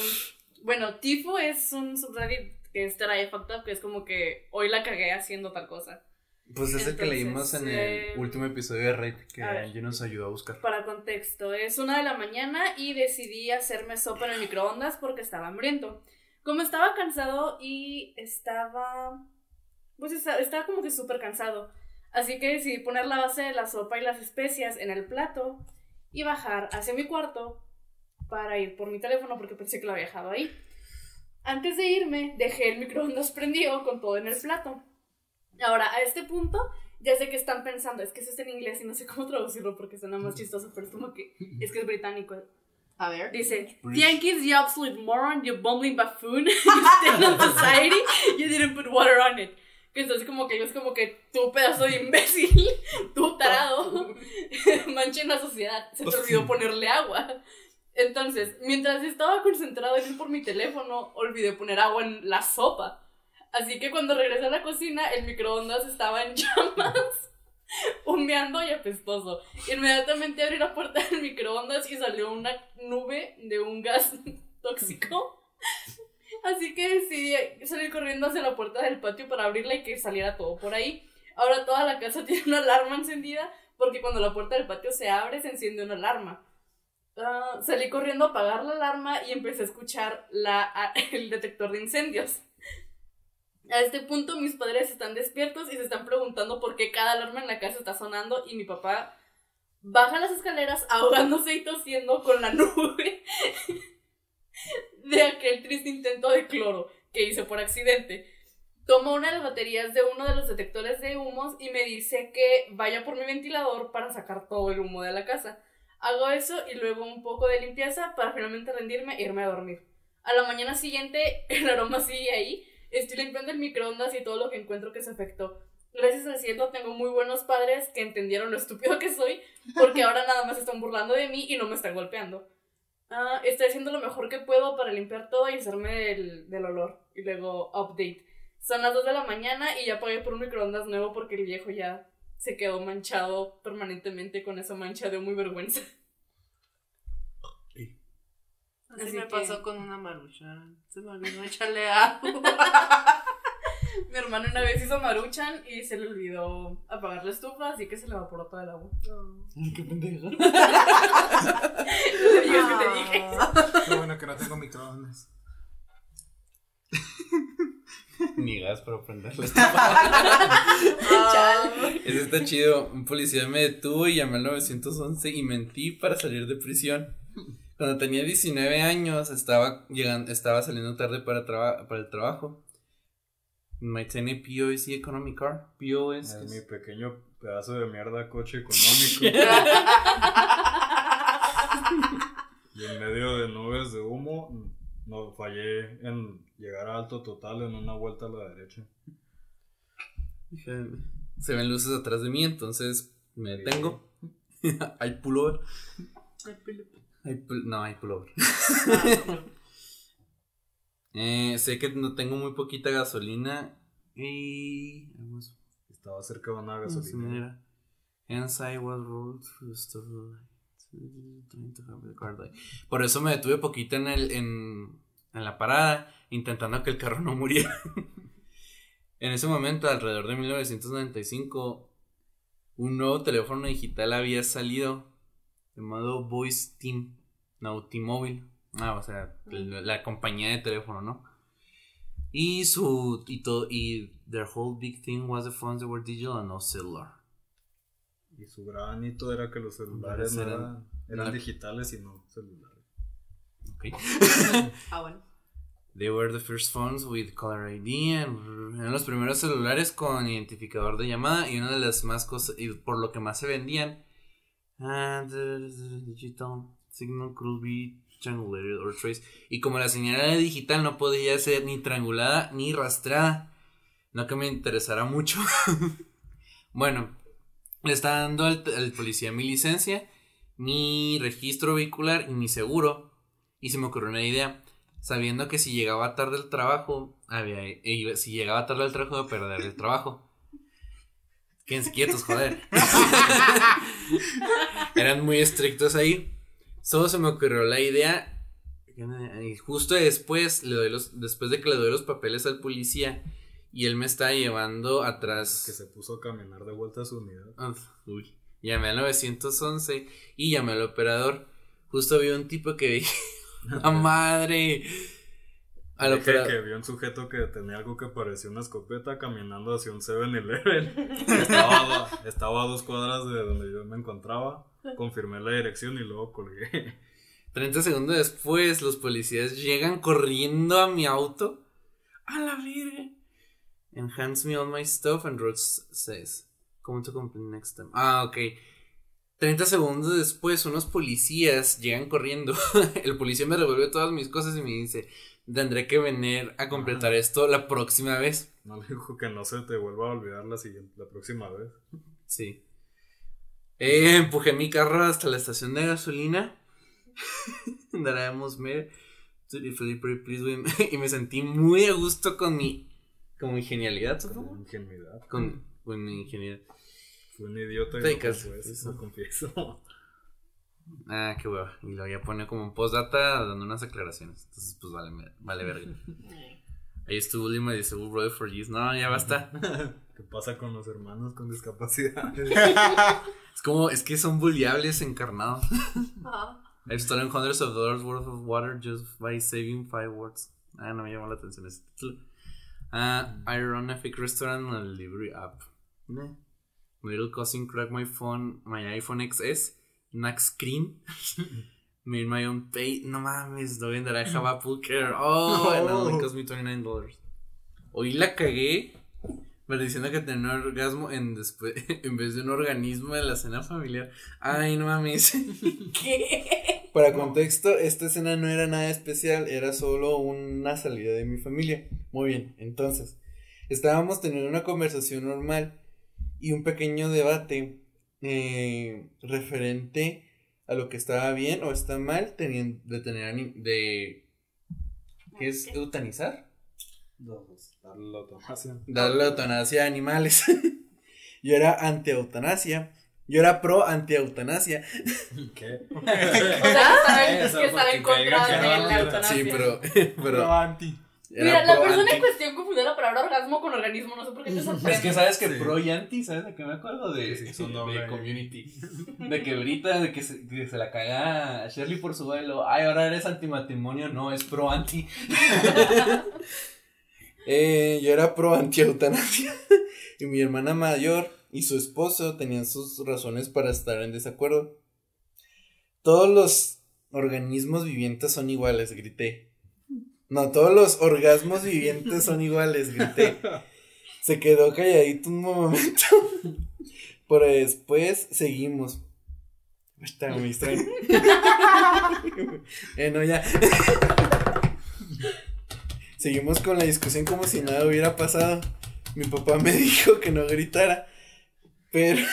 bueno, Tifo es un subreddit que es Teray Fucked Up, que es como que hoy la cagué haciendo tal cosa. Pues es el que leímos en eh, el último episodio de Raid que ver. Angie nos ayudó a buscar. Para contexto, es una de la mañana y decidí hacerme sopa en el microondas porque estaba hambriento. Como estaba cansado y estaba... Pues esta- estaba como que súper cansado. Así que decidí poner la base de la sopa y las especias en el plato y bajar hacia mi cuarto para ir por mi teléfono porque pensé que lo había dejado ahí. Antes de irme, dejé el microondas prendido con todo en el plato. Ahora, a este punto, ya sé que están pensando, es que eso está en inglés y no sé cómo traducirlo porque suena más chistoso, pero es como que, es que es británico. A ver. Dice, Yankees, you absolute moron, you bumbling buffoon, you stand on society, you didn't put water on it. Que entonces como que ellos como que, tú pedazo de imbécil, tú tarado, manchen la sociedad, se te olvidó ponerle agua. Entonces, mientras estaba concentrado en ir por mi teléfono, olvidé poner agua en la sopa. Así que cuando regresé a la cocina, el microondas estaba en llamas, humeando y apestoso. Inmediatamente abrí la puerta del microondas y salió una nube de un gas tóxico. Así que decidí salir corriendo hacia la puerta del patio para abrirla y que saliera todo por ahí. Ahora toda la casa tiene una alarma encendida porque cuando la puerta del patio se abre se enciende una alarma. Ah, salí corriendo a apagar la alarma y empecé a escuchar la, el detector de incendios. A este punto mis padres están despiertos y se están preguntando por qué cada alarma en la casa está sonando y mi papá baja las escaleras ahogándose y tosiendo con la nube de aquel triste intento de cloro que hice por accidente. Toma una de las baterías de uno de los detectores de humos y me dice que vaya por mi ventilador para sacar todo el humo de la casa. Hago eso y luego un poco de limpieza para finalmente rendirme e irme a dormir. A la mañana siguiente el aroma sigue ahí. Estoy limpiando el microondas y todo lo que encuentro que se afectó. Gracias al cielo tengo muy buenos padres que entendieron lo estúpido que soy porque ahora nada más están burlando de mí y no me están golpeando. Ah, estoy haciendo lo mejor que puedo para limpiar todo y hacerme del, del olor. Y luego, update. Son las 2 de la mañana y ya pagué por un microondas nuevo porque el viejo ya se quedó manchado permanentemente con esa mancha de muy vergüenza. Así, Así me que- pasó con una marucha. Se me olvidó echarle agua. Mi hermano una vez hizo maruchan y se le olvidó apagar la estufa, así que se le evaporó todo el agua. Qué pendeja. No te digas que te dije. Qué bueno que no tengo microondas. Ni gas para prenderle. Chale. Ese está chido. Un policía me detuvo y llamé al 911 y mentí para salir de prisión. Cuando tenía 19 años estaba llegando, estaba saliendo tarde para, traba- para el trabajo. My tiny POS Economy Car. POS. Es mi pequeño pedazo de mierda coche económico. y en medio de nubes de humo, no fallé en llegar a alto total en una vuelta a la derecha. Se ven luces atrás de mí, entonces me detengo. hay pullover. Hay pull- no, hay pullover. Eh, sé que no tengo muy poquita gasolina y... Estaba cerca de una gasolina. mira. Hence I was die. Por eso me detuve poquito en, el, en, en la parada, intentando que el carro no muriera. en ese momento, alrededor de 1995, un nuevo teléfono digital había salido llamado Voice Team, no, T-Mobile. Ah, o sea, la, la compañía de teléfono, ¿no? Y su, y todo, y their whole big thing was the phones that were digital and no cellular. Y su gran hito era que los celulares Eran- eran, eran no- digitales y no celulares. Ok. Ah, bueno. They were the first phones with caller ID and eran los primeros celulares con identificador de llamada y una de las más cosas y por lo que más se vendían and the digital signal could be triangulated y como la señal era digital no podía ser ni triangulada ni rastreada no que me interesara mucho bueno le está dando al, policía mi licencia mi registro vehicular y mi seguro y se me ocurrió una idea sabiendo que si llegaba tarde al trabajo, había, e iba- si llegaba tarde al trabajo, iba a perder el trabajo. Quédense quietos, joder. Eran muy estrictos ahí. Solo se me ocurrió la idea. Y justo después, le doy los, después de que le doy los papeles al policía y él me está llevando atrás. Que se puso a caminar de vuelta a su unidad. Ah, Uy. Llamé al 911 y llamé al operador. Justo vi un tipo que dije, ¡la madre! Al Dije operador. que vio un sujeto que tenía algo que parecía una escopeta caminando hacia un 7-Eleven. estaba, estaba a dos cuadras de donde yo me encontraba. Confirmé la dirección y luego colgué. 30 segundos después, los policías llegan corriendo a mi auto. ¡A la verga! And hands me all my stuff and Rhodes says, Come to complain next time. Ah, ok. 30 segundos después, unos policías llegan corriendo. El policía me revuelve todas mis cosas y me dice, tendré que venir a completar esto la próxima vez. No le dijo que no se te vuelva a olvidar la siguiente, la próxima vez. Sí. Eh, empujé mi carro hasta la estación de gasolina. With- Y me sentí muy a gusto con mi. Con mi genialidad, supongo. Ingenuidad. Con, con mi genialidad. Fui un idiota y casas, confieso, eso. lo confieso. Ah, qué hueva. Y lo voy a poner como un postdata dando unas aclaraciones. Entonces, pues vale, vale verga. Ahí estuvo Lima y dice, "Oh, brother for years. No, ya basta. ¿Qué pasa con los hermanos con discapacidad? Es como, es que son bulliables encarnados. Ah. I've stolen hundreds of dollars worth of water just by saving five words. Ah, no me llamó la atención ese título. Ah, I run a fake restaurant on a delivery app. My little cousin cracked my phone, my iPhone XS, Mac screen. Made my own pay. No mames, no that I have Apple Care. Oh, and it only cost me $29. Hoy la cagué. Pero diciendo que un orgasmo en, después, en vez de un organismo de la cena familiar. Ay, no mames. ¿Qué? Para contexto, esta escena no era nada especial, era solo una salida de mi familia. Muy bien, entonces, estábamos teniendo una conversación normal y un pequeño debate eh, referente a lo que estaba bien o está mal teniendo, de tener de... ¿Qué es eutanizar? Darle la eutanasia. Darle eutanasia a animales. Yo era anti-eutanasia. Yo era pro anti-eutanasia. ¿Qué? O sea, que Eso, estar, que estar en contra de no, la eutanasia. Sí, pero... pero Pero anti. era Mira, la persona anti. en cuestión confundió la palabra orgasmo con organismo, no sé por qué te sorprende. Es que sabes que Sí. pro y anti, ¿sabes de qué me acuerdo? De, Sí, son de doble. community. De que Brita, de que se, que se la caga a Shirley por su vuelo. Ay, ahora eres antimatrimonio. No, es pro anti. Eh, yo era pro anti eutanasia. y mi hermana mayor y su esposo tenían sus razones para estar en desacuerdo. Todos los organismos vivientes son iguales, grité. No, todos los orgasmos vivientes son iguales, grité. Se quedó calladito un momento. Pero después seguimos. Está muy extraño. eh, no, ya. Seguimos con la discusión como si nada hubiera pasado. Mi papá me dijo que no gritara. Pero.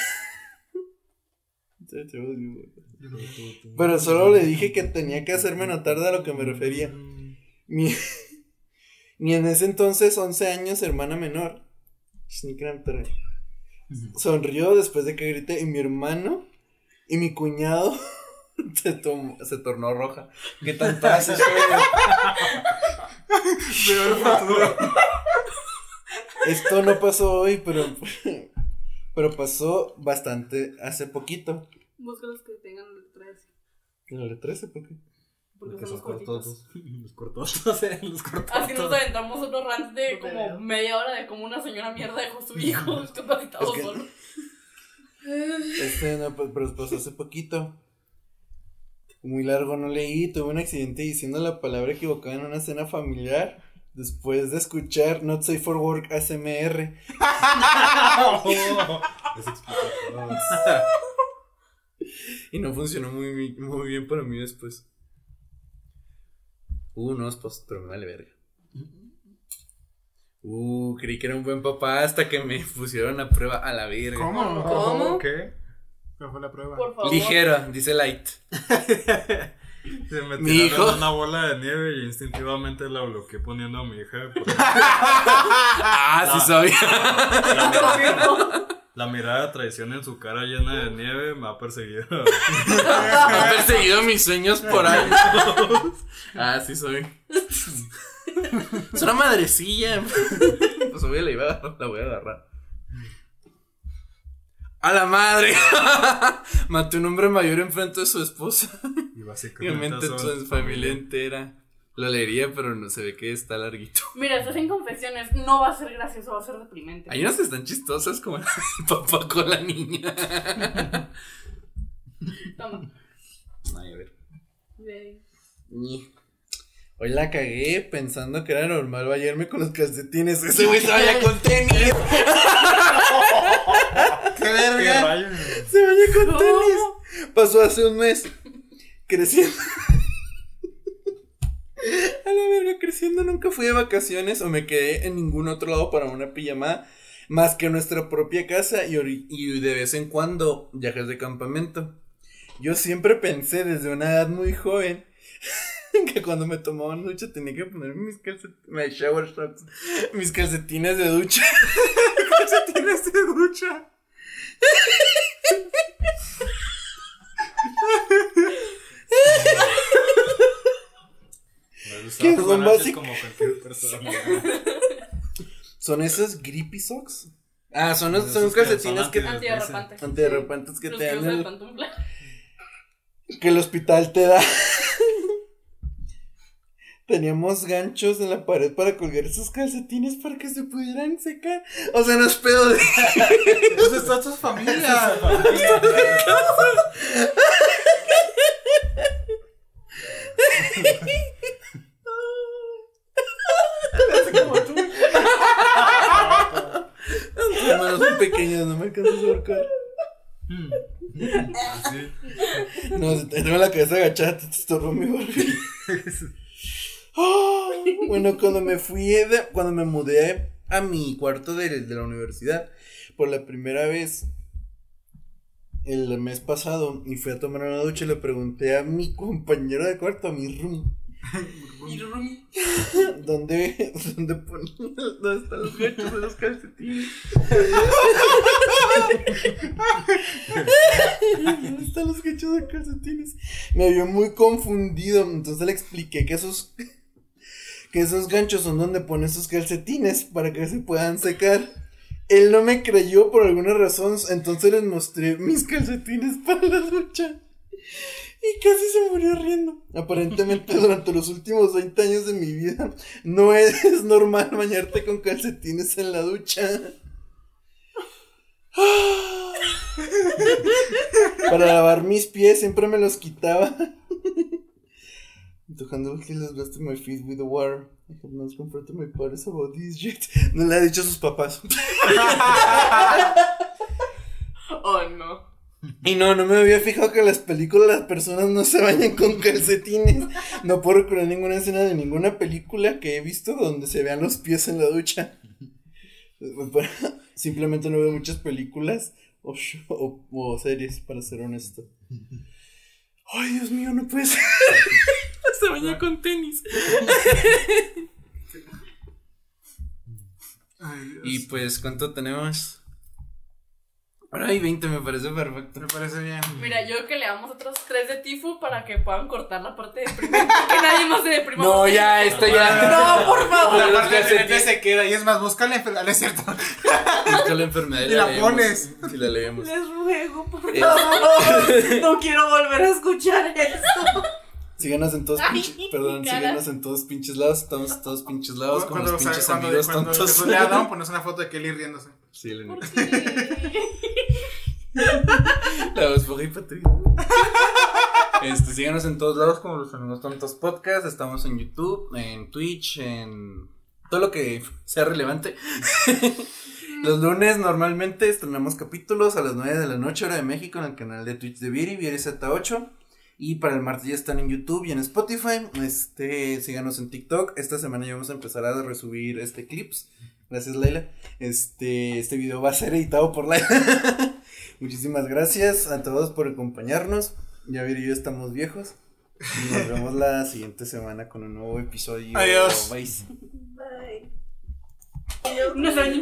Pero solo le dije que tenía que hacerme notar de a lo que me refería. Mi, Mi en ese entonces 11 años hermana menor, sonrió después de que grité y mi hermano y mi cuñado se, tomó- se tornó roja. ¿Qué tal pasa? Esto no pasó hoy, pero, pero pasó bastante hace poquito. Busca los que tengan letras. ¿En el 13? ¿Por qué? Porque Porque son los cortitos. cortosos. Los cortosos, eh, los. Así nos aventamos otro rant de No como veo. media hora de cómo una señora mierda dejó a su hijo discapacitado Es que- solo. Este no, pues, pero pasó hace poquito. Muy largo no leí, tuve un accidente diciendo la palabra equivocada en una cena familiar. Después de escuchar Not Safe for Work ASMR. Y no funcionó muy, muy bien para mí después. Uh, no, pues, pero me vale verga. Uh, creí que era un buen papá hasta que me pusieron a prueba a la verga. ¿Cómo? ¿Cómo? ¿Qué? ¿Cuál fue la prueba? Por favor. Ligero, dice Light. Se me Mi tiraron hijo. una bola de nieve y instintivamente la bloqueé poniendo a mi hija. porque Ah, sí sabía. La mirada de traición en su cara llena de nieve me ha perseguido. Ha perseguido mis sueños por años. Ah, sí soy. Es una madrecilla. Pues obvio la iba a agarrar, la voy a agarrar. A la madre. Maté un hombre mayor enfrente de su esposa. Y básicamente su familia entera. Lo leería, pero no se ve que está larguito. Mira, estás en confesiones. No va a ser gracioso, va a ser deprimente. Hay unas que están chistosas como el papá con la niña. Toma. Ay, a ver. Hoy la cagué pensando que era normal bañarme con los calcetines. Ese güey se vaya con tenis. ¡Qué ¿Qué verga! Se baña con tenis. Pasó hace un mes. Creciendo. A la verga, creciendo nunca fui de vacaciones o me quedé en ningún otro lado para una pijamada. Más que nuestra propia casa y, de vez en cuando viajes de campamento. Yo siempre pensé desde una edad muy joven que cuando me tomaba ducha tenía que ponerme mis calcetines, mis shower shorts, mis calcetines de ducha. calcetines de ducha. Me gusta ¿Qué son así básicos? como cualquier persona. ¿Son esos grippy socks? Ah, son, Esos son calcetines que anti- Antiderrapante. antiderrapantes que te dan el, que el hospital te da. Teníamos ganchos en la pared para colgar esos calcetines para que se pudieran secar. O sea, no es pedo de. ¿Dónde está tu familia? Mis manos son pequeñas, no me alcanzas a ahorcar. Así. No, se te tengo la cabeza agachada, te estorbo mi Barbie. Ah, bueno, cuando me fui, de- cuando me mudé a mi cuarto de, de la universidad, por la primera vez, el mes pasado, y fui a tomar una ducha y le pregunté a mi compañero de cuarto, a mi room, ¿dónde, dónde dónde están los ganchos de los calcetines? ¿Dónde están los ganchos de calcetines? Me vio muy confundido, entonces le expliqué que esos que esos ganchos son donde pone sus calcetines para que se puedan secar. Él no me creyó por alguna razón, entonces les mostré mis calcetines para la ducha. Y casi se murió riendo. Aparentemente durante los últimos 20 años de mi vida no es, es normal bañarte con calcetines en la ducha. Para lavar mis pies siempre me los quitaba. To handle his best my feet with the water. I have not confronted my parents about this yet. No le ha dicho a sus papás. Oh, no. Y no, no me había fijado que en las películas las personas no se bañan con calcetines. No puedo recordar ninguna escena de ninguna película que he visto donde se vean los pies en la ducha. Simplemente no veo muchas películas o, sh- o- o series, para ser honesto ay, Dios mío, no puede ser. Se bañó con tenis. Y pues, ¿cuánto tenemos? Ahora hay 20, me parece perfecto. Me parece bien. Mira, yo que le damos otros tres de Tifu para que puedan cortar la parte deprimente. que nadie más se deprima. No, ya, esto ya. No, por favor. La parte de frente se queda. Y es más, busca la enfermedad. Es cierto. Busca la enfermedad Y la pones. Y la leemos. Les ruego, por Eh, favor. No quiero volver a escuchar eso. Síganos en todos pinches. Perdón, síganos en todos pinches lados. Estamos en todos pinches lados. Con los Cuando, pinches cuando, amigos cuando tontos. Jesús le da down, pones una foto de Kelly riéndose. Sí, la ¿Por neta. La voz por. Este, síganos en todos lados como los amigos tontos podcast. Estamos en YouTube, en Twitch, en todo lo que sea relevante. Los lunes normalmente estrenamos capítulos a las 9 de la noche, hora de México, en el canal de Twitch de Viri, ViriZ8. Y para el martes ya están en YouTube y en Spotify. Este, síganos en TikTok. Esta semana ya vamos a empezar a resubir este clips. Gracias, Laila. Este, este video va a ser editado por Laila. Muchísimas gracias a todos por acompañarnos. Ya y yo estamos viejos. Y nos vemos la siguiente semana con un nuevo episodio. Adiós. Bye. Bye.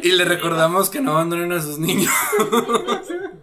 Y le recordamos que no abandonen a sus niños.